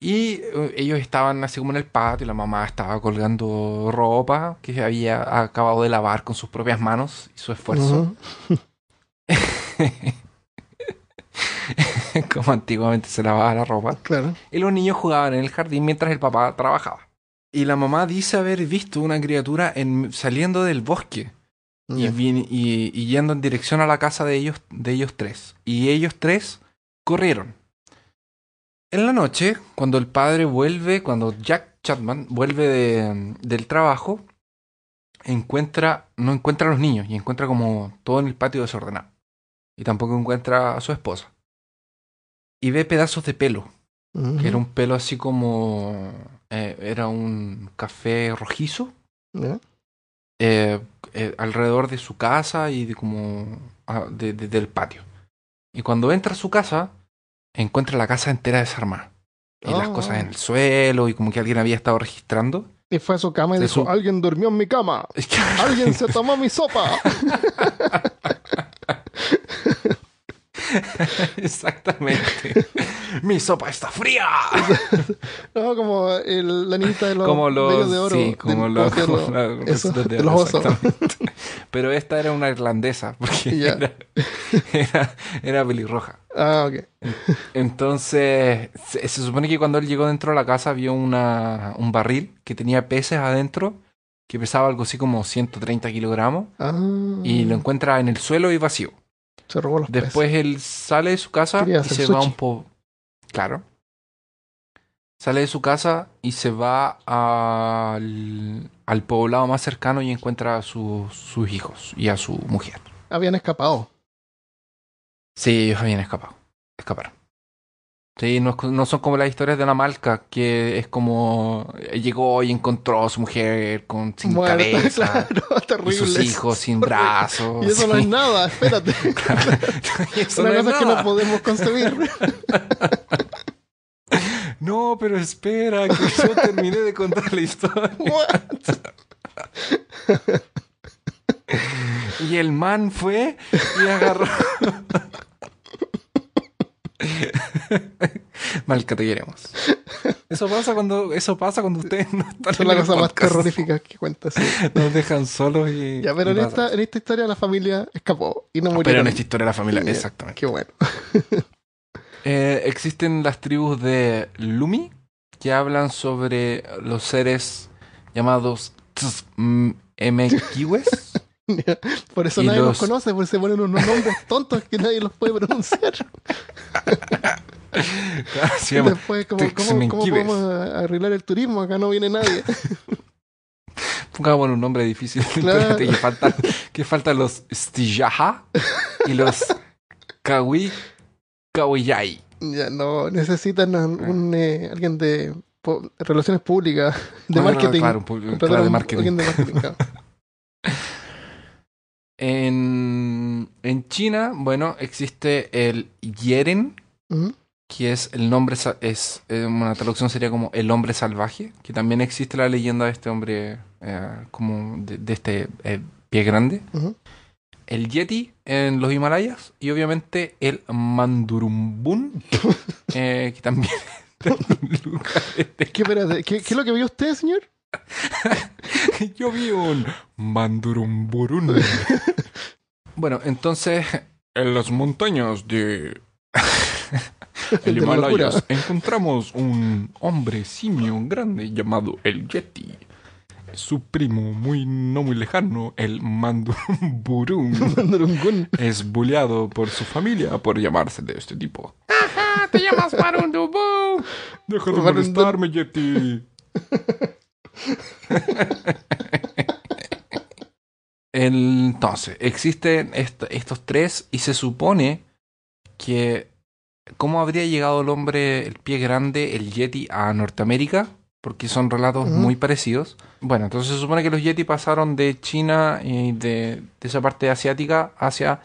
Y eh, ellos estaban así como en el patio, y la mamá estaba colgando ropa que había acabado de lavar con sus propias manos y su esfuerzo. Como antiguamente se lavaba la ropa. Claro. Y los niños jugaban en el jardín mientras el papá trabajaba. Y la mamá dice haber visto una criatura en, saliendo del bosque y, vin- y- y yendo en dirección a la casa de ellos, de ellos tres. Y ellos tres corrieron. En la noche, cuando el padre vuelve, cuando Jack Chapman vuelve de- del trabajo, encuentra, no encuentra a los niños y encuentra como todo en el patio desordenado. Y tampoco encuentra a su esposa. Y ve pedazos de pelo, que era un pelo así como... eh, era un café rojizo eh, eh, alrededor de su casa y de como ah, de- de- del patio. Y cuando entra a su casa, encuentra la casa entera desarmada. Y las Oh. cosas en el suelo y como que alguien había estado registrando. Y fue a su cama y dijo, su- alguien durmió en mi cama. Alguien se tomó mi sopa. Exactamente. Mi sopa está fría. No, como el, la niñita de los como los de oro. sí, como los, de los- eso, de- los osos. Pero esta era una irlandesa porque era, era, era pelirroja. Ah, ok. Entonces, se, se supone que cuando él llegó dentro de la casa vio una, un barril que tenía peces adentro, que pesaba algo así como 130 kilogramos, Ah, y lo encuentra en el suelo y vacío. se robó los Después él sale de su casa Quería y se va a sushi. un po... Claro. Sale de su casa y se va al, al poblado más cercano y encuentra a sus- sus hijos y a su mujer. Habían escapado. Sí, ellos habían escapado. Escaparon. Sí, no, son como las historias de la malca, que es como eh, llegó y encontró a su mujer con sin Muerta, cabeza claro, y terrible. sus hijos sin brazos. Y eso no es nada, espérate. Claro. Y eso Una no es cosa que no podemos concebir. No, pero espera, que yo terminé de contar la historia. What? Y el man fue y agarró. Malca, te queremos. Eso pasa cuando, eso pasa cuando ustedes no están es en la cosa más terrorífica que cuentas. sí. Nos dejan solos y. Ya, pero y en pasa. esta, en esta historia la familia escapó y no murió. Pero en esta historia de la familia, exactamente. Qué bueno. Eh, existen las tribus de Lumi que hablan sobre los seres llamados Mkiwes. Por eso nadie los- los conoce, porque se ponen unos nombres tontos que nadie los puede pronunciar. Se llama Después, ¿cómo, cómo, cómo podemos arreglar el turismo? Acá no viene nadie. Pongamos un nombre difícil. Claro. Que faltan, que faltan los Stijaha y los Kawi Kawiyai. Ya, no, necesitan un, eh, alguien de relaciones públicas, de Ah, no, no, marketing. claro, un claro, de marketing. alguien de marketing, claro. En, en China, bueno, existe el Yeren, Ujú. que es el nombre, es eh, una traducción sería como el hombre salvaje, que también existe la leyenda de este hombre, eh, como de, de este eh, pie grande. Ujú. El Yeti en los Himalayas y obviamente el Mandurumbun, eh, que también este- ¿Qué, espérate, ¿qué, qué es lo que vio usted, señor? Yo vi un Mandurumburun. bueno, entonces, en las montañas de el. Himalayas encontramos un hombre simio grande llamado el Yeti. Su primo, muy no muy lejano, el Mandurumburun, Mandurungun. es bulleado por su familia por llamarse de este tipo. ¡Ajá! ¡Te llamas Marundubu! ¡Deja de molestarme, Yeti! Entonces, existen est- estos tres y se supone que cómo habría llegado el hombre, el pie grande, el Yeti a Norteamérica, porque son relatos muy parecidos. Bueno, entonces se supone que los Yeti pasaron de China y de, de esa parte asiática hacia,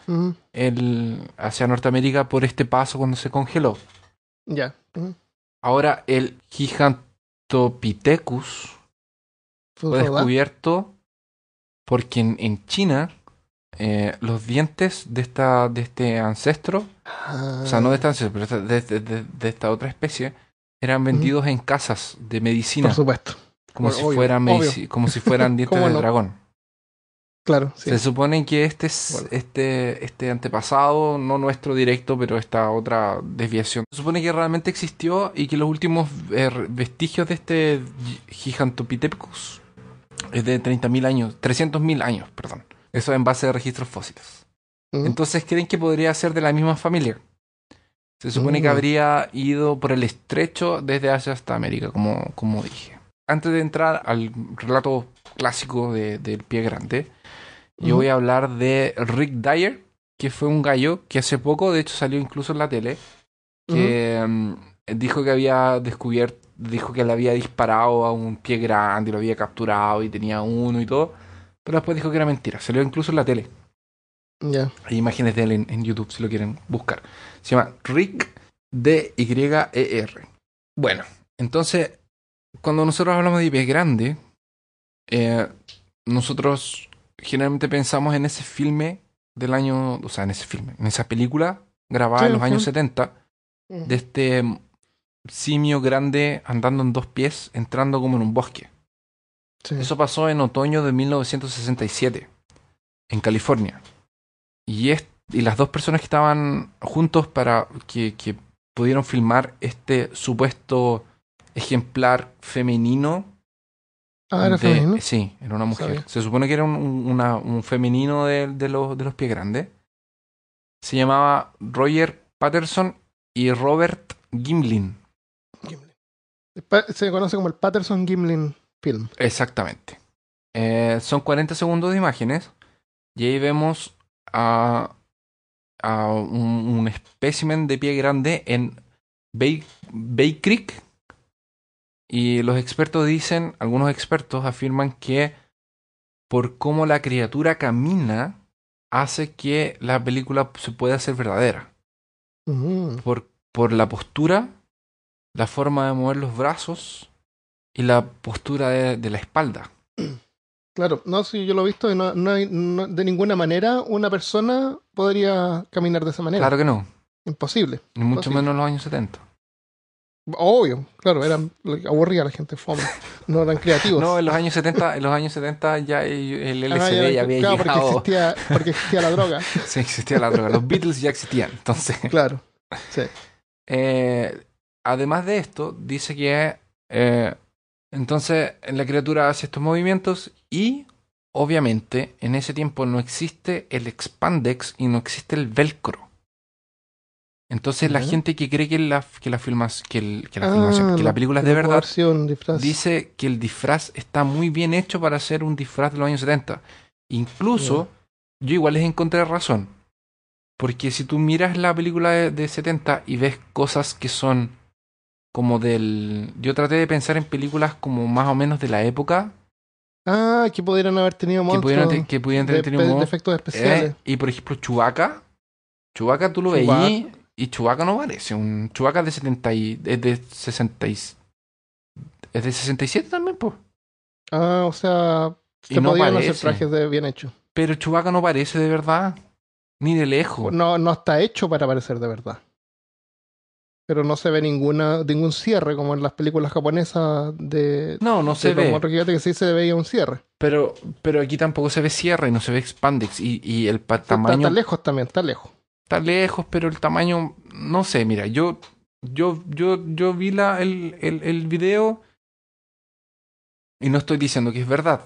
el, hacia Norteamérica por este paso cuando se congeló. Ya. Ahora el Gigantopithecus Fue descubierto porque en, en China eh, los dientes de esta de este ancestro, Ah, o sea, no de este ancestro, pero de, de- de- de esta otra especie, eran vendidos en casas de medicina, Por supuesto. como, si fueran obvio. como si fueran dientes ¿Cómo de no? dragón. Claro, sí. Se supone que este, es- Bueno. este, este antepasado, no nuestro directo, pero esta otra desviación, se supone que realmente existió y que los últimos eh, vestigios de este Gigantopithecus es de 30.000 años, 300.000 años, perdón. Eso en base de registros fósiles. Ujú. Entonces creen que podría ser de la misma familia. Se supone que Mm. habría ido por el estrecho desde Asia hasta América, como, como dije. Antes de entrar al relato clásico de- del pie grande, yo voy a hablar de Rick Dyer, que fue un gallo que hace poco, de hecho, salió incluso en la tele, que mm, dijo que había descubierto, dijo que le había disparado a un pie grande y lo había capturado y tenía uno y todo, pero después dijo que era mentira. Salió incluso en la tele. Ya. Hay imágenes de él en, en YouTube si lo quieren buscar. Se llama Rick D-Y-E-R. Bueno, entonces, cuando nosotros hablamos de pie grande, eh, nosotros generalmente pensamos en ese filme del año, o sea, en ese filme, en esa película grabada Sí, en los sí. años 70, Ujú. de este simio grande andando en dos pies, entrando como en un bosque. Sí. Eso pasó en otoño de 1967, en California. Y, es- y las dos personas que estaban juntos para que, que pudieron filmar este supuesto ejemplar femenino. Ah, era de- femenino. Sí, era una mujer. Sabía. Se supone que era un, un- una- un femenino de, de los, de los pies grandes. Se llamaba Roger Patterson y Robert. Gimlin. Se conoce como el Patterson Gimlin Film. Exactamente. Eh, son 40 segundos de imágenes y ahí vemos a, a un, un espécimen de pie grande en Bay, Bay Creek y los expertos dicen, algunos expertos afirman que por cómo la criatura camina hace que la película se pueda hacer verdadera. Ujú. Por, por la postura, la forma de mover los brazos y la postura de- de la espalda. Claro, no, sí, yo lo he visto y no, no hay, no- de ninguna manera una persona podría caminar de esa manera. Claro que no, Imposible. ni mucho menos en los años 70. Obvio, claro, eran aburrida la gente fome. No eran creativos. No, en los años 70, en los años 70 ya el el Ah, LSD ya, había claro, porque llegado. existía, porque existía la droga. Sí, existía la droga. Los Beatles ya existían. Entonces, Claro. Sí. eh, además de esto, dice que eh, entonces la criatura hace estos movimientos y obviamente en ese tiempo no existe el expandex y no existe el velcro. Entonces la gente que cree que la, que la, filmas, que, el- que la, Ah, filmación, que la película es de verdad, dice que el disfraz está muy bien hecho para ser un disfraz de los años 70. Incluso, yo igual les encontré razón. Porque si tú miras la película de, de 70 y ves cosas que son como del... Yo traté de pensar en películas como más o menos de la época Ah, que pudieran haber tenido que monstruos pudieran, te- que pudieran de, tener tenido efectos especiales. Eh, y por ejemplo, Chewbacca. Chewbacca tú lo veís y Chewbacca no parece. Un Chewbacca es de 70 y, es de 60 y- es de 67 también, pues. Ah, o sea, Y se no podían hacer parece. trajes de bien hechos. Pero Chewbacca no parece de verdad. Ni de lejos. No, no está hecho para parecer de verdad. Pero no se ve ninguna, ningún cierre como en las películas japonesas de, no, no se de ve. que sí se veía un cierre. Pero, pero aquí tampoco se ve cierre y no se ve expandex. Y, y el pa- Está, tamaño está lejos también, está lejos. está lejos, pero el tamaño, no sé, mira, yo, yo, yo, yo vi la, el, el, el video y no estoy diciendo que es verdad,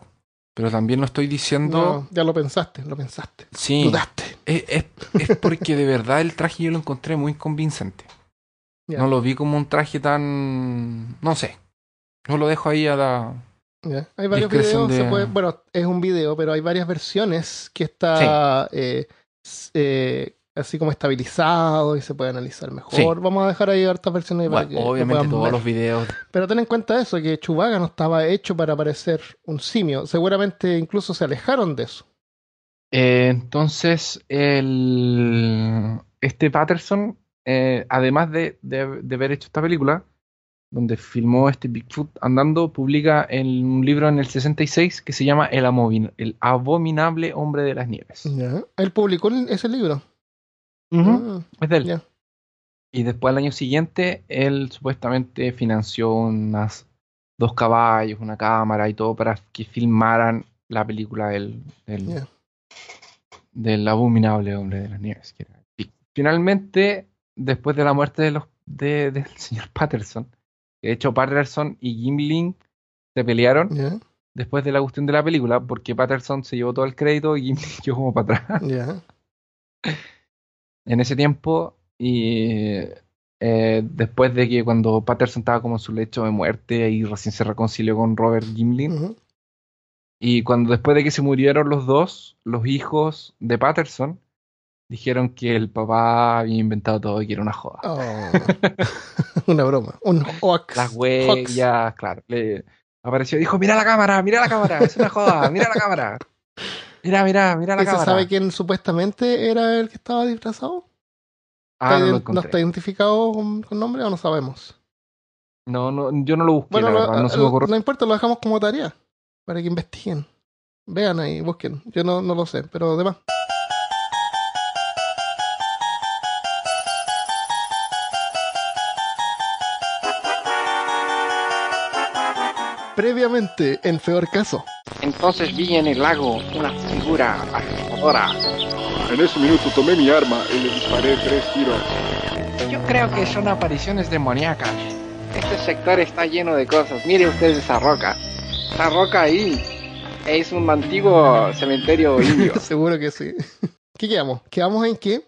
pero también no estoy diciendo, No, ya lo pensaste, lo pensaste. sí, Dudaste. es, es, es porque de verdad el traje yo lo encontré muy convincente. No lo vi como un traje tan, no sé, yo lo dejo ahí a la. Hay varios videos, se de- puede- bueno, es un video, pero hay varias versiones que está eh, eh, así como estabilizado y se puede analizar mejor. Sí. Vamos a dejar ahí hartas versiones para bueno, que lo obviamente todos ver. los videos, Pero ten en cuenta eso, que Chewbacca no estaba hecho para parecer un simio. Seguramente incluso se alejaron de eso. Eh, entonces, el, este Patterson, eh, además de, de- de haber hecho esta película, donde filmó este Bigfoot andando, publica un libro en el 66 que se llama El, Abominable Hombre de las Nieves. Ya. Él publicó ese libro. Ujú, Ah, Es de él. Y después, al año siguiente, él supuestamente financió unas dos caballos, una cámara y todo para que filmaran la película del, del, del abominable hombre de las nieves. Finalmente, después de la muerte de los, de- del señor Patterson, de hecho Patterson y Gimli se pelearon después de la cuestión de la película, porque Patterson se llevó todo el crédito y Gimli quedó como para atrás en ese tiempo. Y eh, después de que cuando Patterson estaba como en su lecho de muerte y recién se reconcilió con Robert Gimlin, Ujú. Y cuando después de que se murieron los dos, los hijos de Patterson dijeron que el papá había inventado todo y que era una joda. Oh. Una broma. Un hoax. Las huellas, claro. Le apareció y dijo, mira la cámara, mira la cámara, es una joda, mira la cámara. Mira, mira, mira la ¿Y se cámara. sabe quién supuestamente era el que estaba disfrazado? Ah, ¿Está no lo ident- ¿No encontré. está identificado con, con nombre o no sabemos? No, no, yo no lo busqué, Bueno, la lo- verdad, no se me ocurrió. no importa, lo dejamos como tarea para que investiguen. Vean ahí, busquen. Yo no, no lo sé, pero demás. Previamente, en peor caso. Entonces vi en el lago una figura aterradora. En ese minuto tomé mi arma y le disparé tres tiros. Yo creo que son apariciones demoníacas. Este sector está lleno de cosas. Mire usted esa roca. Esa roca ahí es un antiguo cementerio indio. Seguro que sí. ¿Qué quedamos? Quedamos en que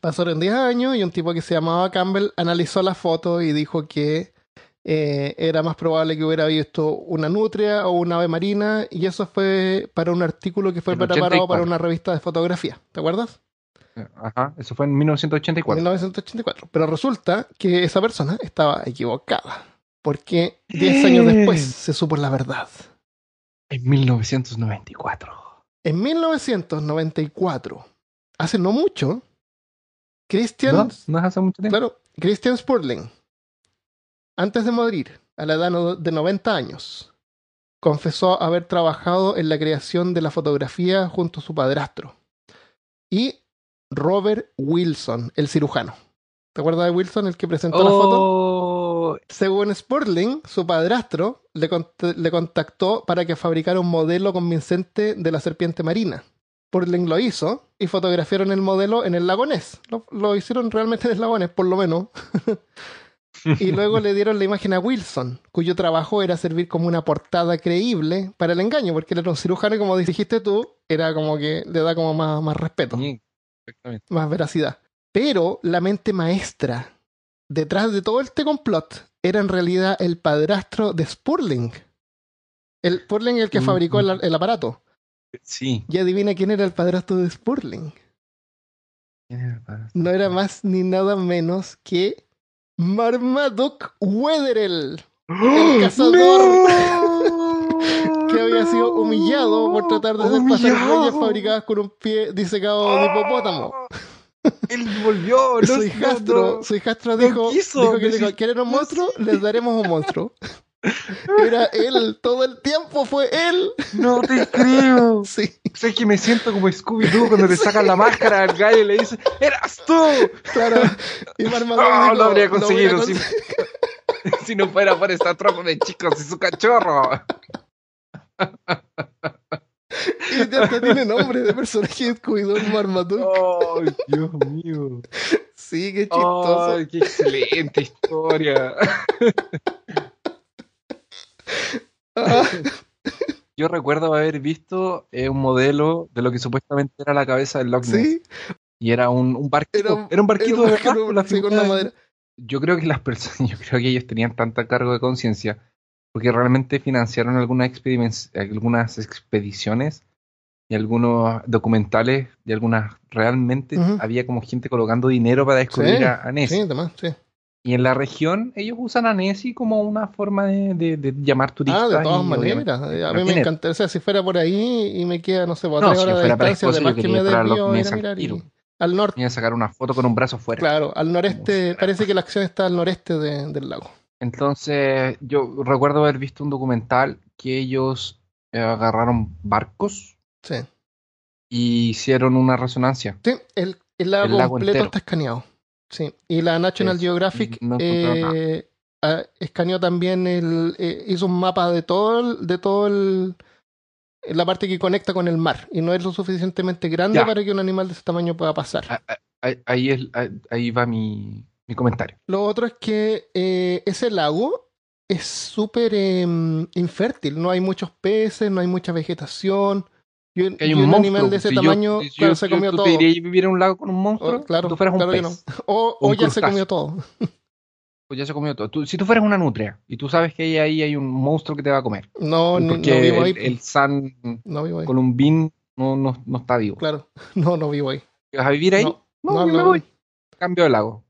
pasaron 10 años y un tipo que se llamaba Campbell analizó la foto y dijo que eh, era más probable que hubiera visto una nutria o una ave marina y eso fue para un artículo que fue preparado 84. para una revista de fotografía. ¿Te acuerdas? Ajá, eso fue en 1984. 1984. Pero resulta que esa persona estaba equivocada porque 10 años después se supo la verdad. En 1994. En 1994, hace no mucho, Christian ¿No? ¿No hace mucho tiempo? Claro, Christian Spurling, antes de morir, a la edad de 90 años, confesó haber trabajado en la creación de la fotografía junto a su padrastro. Y Robert Wilson, el cirujano. ¿Te acuerdas de Wilson, el que presentó la foto? Oh, Según Spurling, su padrastro le, cont- le contactó para que fabricara un modelo convincente de la serpiente marina. Spurling lo hizo y fotografiaron el modelo en el lago Ness. Lo, lo hicieron realmente en el lago Ness, por lo menos. y luego le dieron la imagen a Wilson, cuyo trabajo era servir como una portada creíble para el engaño, porque él era un cirujano y como dijiste tú, era como que le da como más, más respeto sí, exactamente. más veracidad. Pero la mente maestra detrás de todo este complot era en realidad el padrastro de Spurling. El Spurling el que Mm. fabricó el, el aparato. Sí. Y adivina quién era el padrastro de Spurling. No era más ni nada menos que Marmaduke Wetherell, el cazador que había sido humillado por tratar de hacer pasar huellas fabricadas con un pie disecado de hipopótamo. Él volvió. no, su hijastro, no. su hijastro dijo, dijo que si- ¿quieren un monstruo? Les daremos un monstruo. Era él, todo el tiempo fue él. No te creo. Sí, Sé que me siento como Scooby-Doo cuando le sacan la máscara al gallo y le dicen, ¡Eras tú! claro. Y Marmaduke No, dijo, lo habría "Lo voy a conseguido cons- si, si no fuera por esta tropa de chicos y su cachorro. Y ya hasta tiene nombre de personaje de Scooby-Doo, Marmaduke. ¡Ay, Dios mío! Sí, qué chistoso. ¡Ay, qué excelente historia! Yo recuerdo haber visto eh, un modelo de lo que supuestamente era la cabeza del Loch Ness. sí, Y era un, un barquito. Era Era, un- barquito era un de barquito, la sí, con madera. Yo creo que las personas, yo creo que ellos tenían tanta cargo de conciencia porque realmente financiaron algunas, algunas expediciones y algunos documentales y algunas realmente había como gente colocando dinero para descubrir Sí, a, a Nessie. Sí, además, sí. Y en la región ellos usan a Nessie como una forma de, de- de llamar turistas. Ah, de todas maneras. A ganar mí me dinero. encantaría, o sea, si fuera por ahí y me queda, no sé, por No, tres si horas de distancia, además que me desvío a ir a mirar y- al norte. Iban a sacar una foto con un brazo fuera. Claro, al noreste, parece que la acción está al noreste de- del lago. Entonces, yo recuerdo haber visto un documental que ellos eh, agarraron barcos Sí. y hicieron una resonancia. Sí, el, el lago El lago completo entero. está escaneado. Sí. Y la National Geographic no eh, ah, escaneó también el. eh, hizo un mapa de todo el, de todo el. la parte que conecta con el mar. Y no es lo suficientemente grande Ya. para que un animal de ese tamaño pueda pasar. Ah, ah, Ahí, ahí es- ahí- ahí va mi, mi comentario. Lo otro es que eh, ese lago es súper em, infértil. No hay muchos peces, no hay mucha vegetación. Y un, Que hay un, un animal de ese Si yo- tamaño si claro, yo- se yo- comió ¿tú todo. te dirías vivir en un lago con un monstruo? Oh, claro, tú fueras un claro que pez. no. O, o ya se comió todo. Pues ya se comió todo. Tú- si tú fueras una nutria y tú sabes que ahí, ahí hay un monstruo que te va a comer. No, no porque vivo ahí. el, el San No vivo ahí. Columbín no, no, no está vivo. Claro. No, no vivo ahí. ¿Vas a vivir ahí? No, No, no, yo me no. voy. Cambio de lago.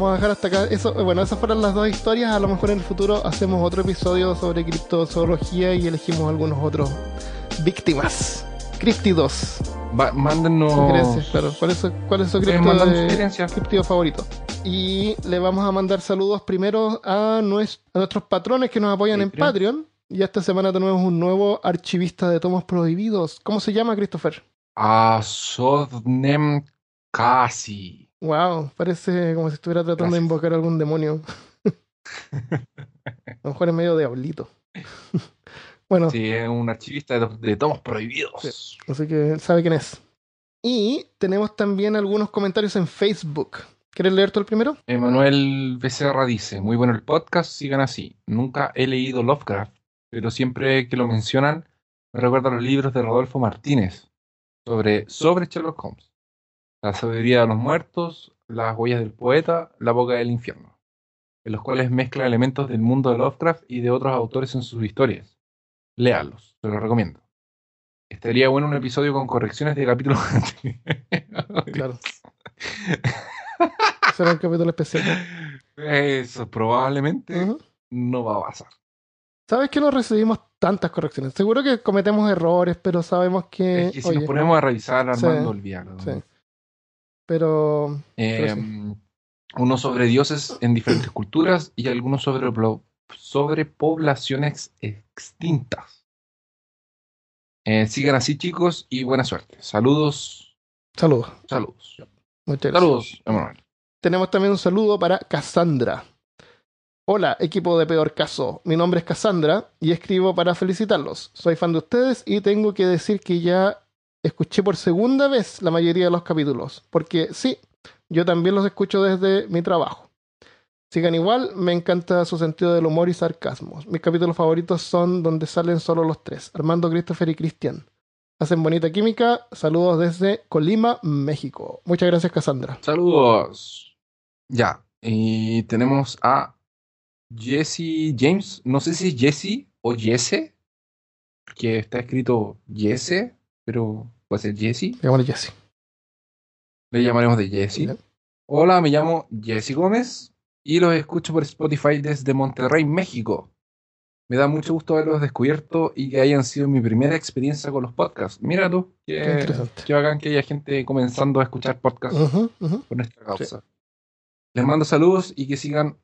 Vamos a dejar hasta acá. Eso, bueno, esas fueron las dos historias. A lo mejor en el futuro hacemos otro episodio sobre criptozoología y elegimos algunos otros víctimas. Criptidos. Va- mándenos. Sugerencias, claro. ¿Cuál es su, cuál es su criptido favorito? Y le vamos a mandar saludos primero a, nues- a nuestros patrones que nos apoyan en Patreon. Patreon. Y esta semana tenemos un nuevo archivista de tomos prohibidos. ¿Cómo se llama, Christopher? A Sodnem Kasi. Wow, parece como si estuviera tratando de invocar a algún demonio. a lo mejor es medio diablito. bueno, Sí, es un archivista de, de tomos prohibidos. así que él sabe quién es. Y tenemos también algunos comentarios en Facebook. ¿Quieres leer tú el primero? Emanuel Becerra dice, muy bueno el podcast, sigan así. Nunca he leído Lovecraft, pero siempre que lo mencionan me recuerda los libros de Rodolfo Martínez sobre, sobre Sherlock Holmes. La sabiduría de los muertos, las huellas del poeta, la boca del infierno, en los cuales mezcla elementos del mundo de Lovecraft y de otros autores en sus historias. Léalos, se los recomiendo. Estaría bueno un episodio con correcciones de capítulos anteriores. Claro. Será un capítulo especial. Eso probablemente no va a pasar. ¿Sabes que no recibimos tantas correcciones? Seguro que cometemos errores, pero sabemos que. es que si oye, nos ponemos a revisar, Sí, Armando, olvídalo. sí. Pero. Eh, Uno sobre dioses en diferentes culturas y algunos sobre, sobre poblaciones extintas. Eh, sigan así, chicos, y buena suerte. Saludos, Saludos. saludos. Muchas. Saludos, Emanuel. Tenemos también un saludo para Cassandra. Hola, equipo de Peor Caso. Mi nombre es Cassandra y escribo para felicitarlos. Soy fan de ustedes y tengo que decir que ya escuché por segunda vez la mayoría de los capítulos. Porque sí, yo también los escucho desde mi trabajo. Sigan igual, me encanta su sentido del humor y sarcasmo. Mis capítulos favoritos son donde salen solo los tres, Armando, Christopher y Cristian. Hacen bonita química. Saludos desde Colima, México. Muchas gracias, Cassandra. Saludos. Ya. Y tenemos a Jesse James. No sé si es Jesse o Jesse. Que está escrito Jesse, pero puede ser Jesse. Llamémosle Jesse. Le llamaremos de Jesse. Hola, me llamo Jesse Gómez y los escucho por Spotify desde Monterrey, México. Me da mucho gusto haberlos descubierto y que hayan sido mi primera experiencia con los podcasts. Mira tú, Qué qué, interesante. qué bacán que haya gente comenzando a escuchar podcasts por nuestra causa. Les mando saludos y que sigan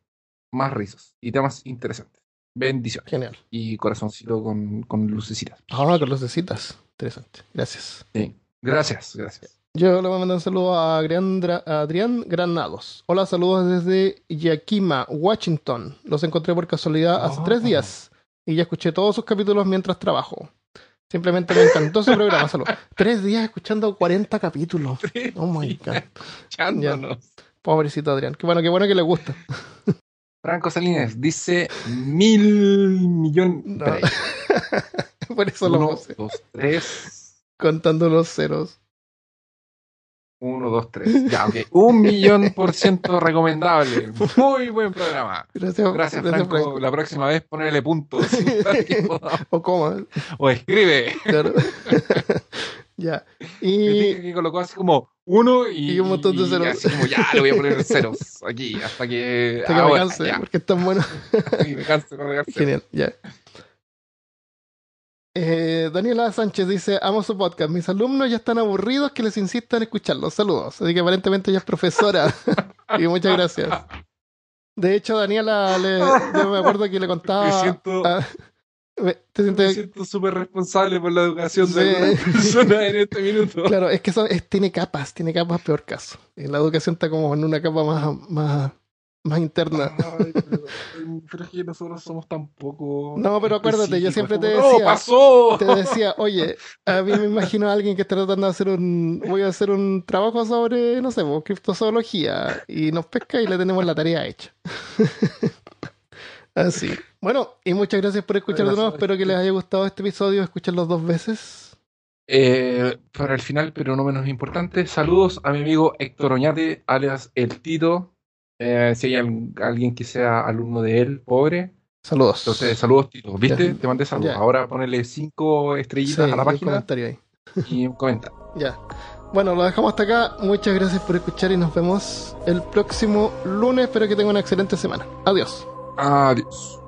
más risas y temas interesantes. Bendiciones. Genial. Y corazoncito con, con lucecitas. Ahora con lucecitas. Interesante. Gracias. Sí. Gracias, gracias. Yo le voy a mandar un saludo a Adrián, Granados. Hola, saludos desde Yakima, Washington. Los encontré por casualidad hace Oh. tres días y ya escuché todos sus capítulos mientras trabajo. Simplemente me encantó su programa. Saludos. Tres días escuchando 40 capítulos. Oh my god. Pobrecito Adrián. Qué bueno, qué bueno que le gusta. Franco Salinas dice mil millones. No. Por eso lo Uno, puse. dos, tres. Contando los ceros. Uno, dos, tres. Ya, ok. Un millón por ciento recomendable. Muy buen programa. Gracias, Gracias, gracias, Franco. Franco. La próxima vez ponele puntos. O coma. o escribe. Claro. ya. Me Y que colocó así como uno y, Y un montón de y ceros. así como ya le voy a poner ceros aquí hasta que, hasta que me canse, ya, porque es tan bueno. me canse colgar ceros. Genial, ya. Eh, Daniela Sánchez dice, amo su podcast. Mis alumnos ya están aburridos que les insistan en escucharlos. Saludos. Así que aparentemente ella es profesora. y muchas gracias. De hecho, Daniela, le, yo me acuerdo que le contaba... Me siento- ¿Te Me siento súper responsable por la educación Sí. de algunas personas en este minuto. Claro, es que eso es- tiene capas, tiene capas peor caso. Eh, La educación está como en una capa más, más, más interna. Ay, pero, pero es que nosotros somos tan poco. No, pero acuérdate, yo siempre te decía- ¡No, pasó! te decía, oye, a mí me imagino a alguien que está tratando de hacer un, voy a hacer un trabajo sobre, no sé, criptozoología y nos pesca y le tenemos la tarea hecha. Así. Bueno, y muchas gracias por escuchar de nuevo. Espero que les haya gustado este episodio, escucharlos dos veces. Eh, para el final, pero no menos importante, saludos a mi amigo Héctor Oñate, alias El Tito. Eh, si hay al- alguien que sea alumno de él, pobre. Saludos. Entonces, saludos, Tito. ¿Viste? Ya. Te mandé saludos. Ya. Ahora ponele cinco Sí, estrellitas a la página comentario ahí. y un comentario. Ya. Bueno, lo dejamos hasta acá. Muchas gracias por escuchar y nos vemos el próximo lunes. Espero que tengan una excelente semana. Adiós. Adiós.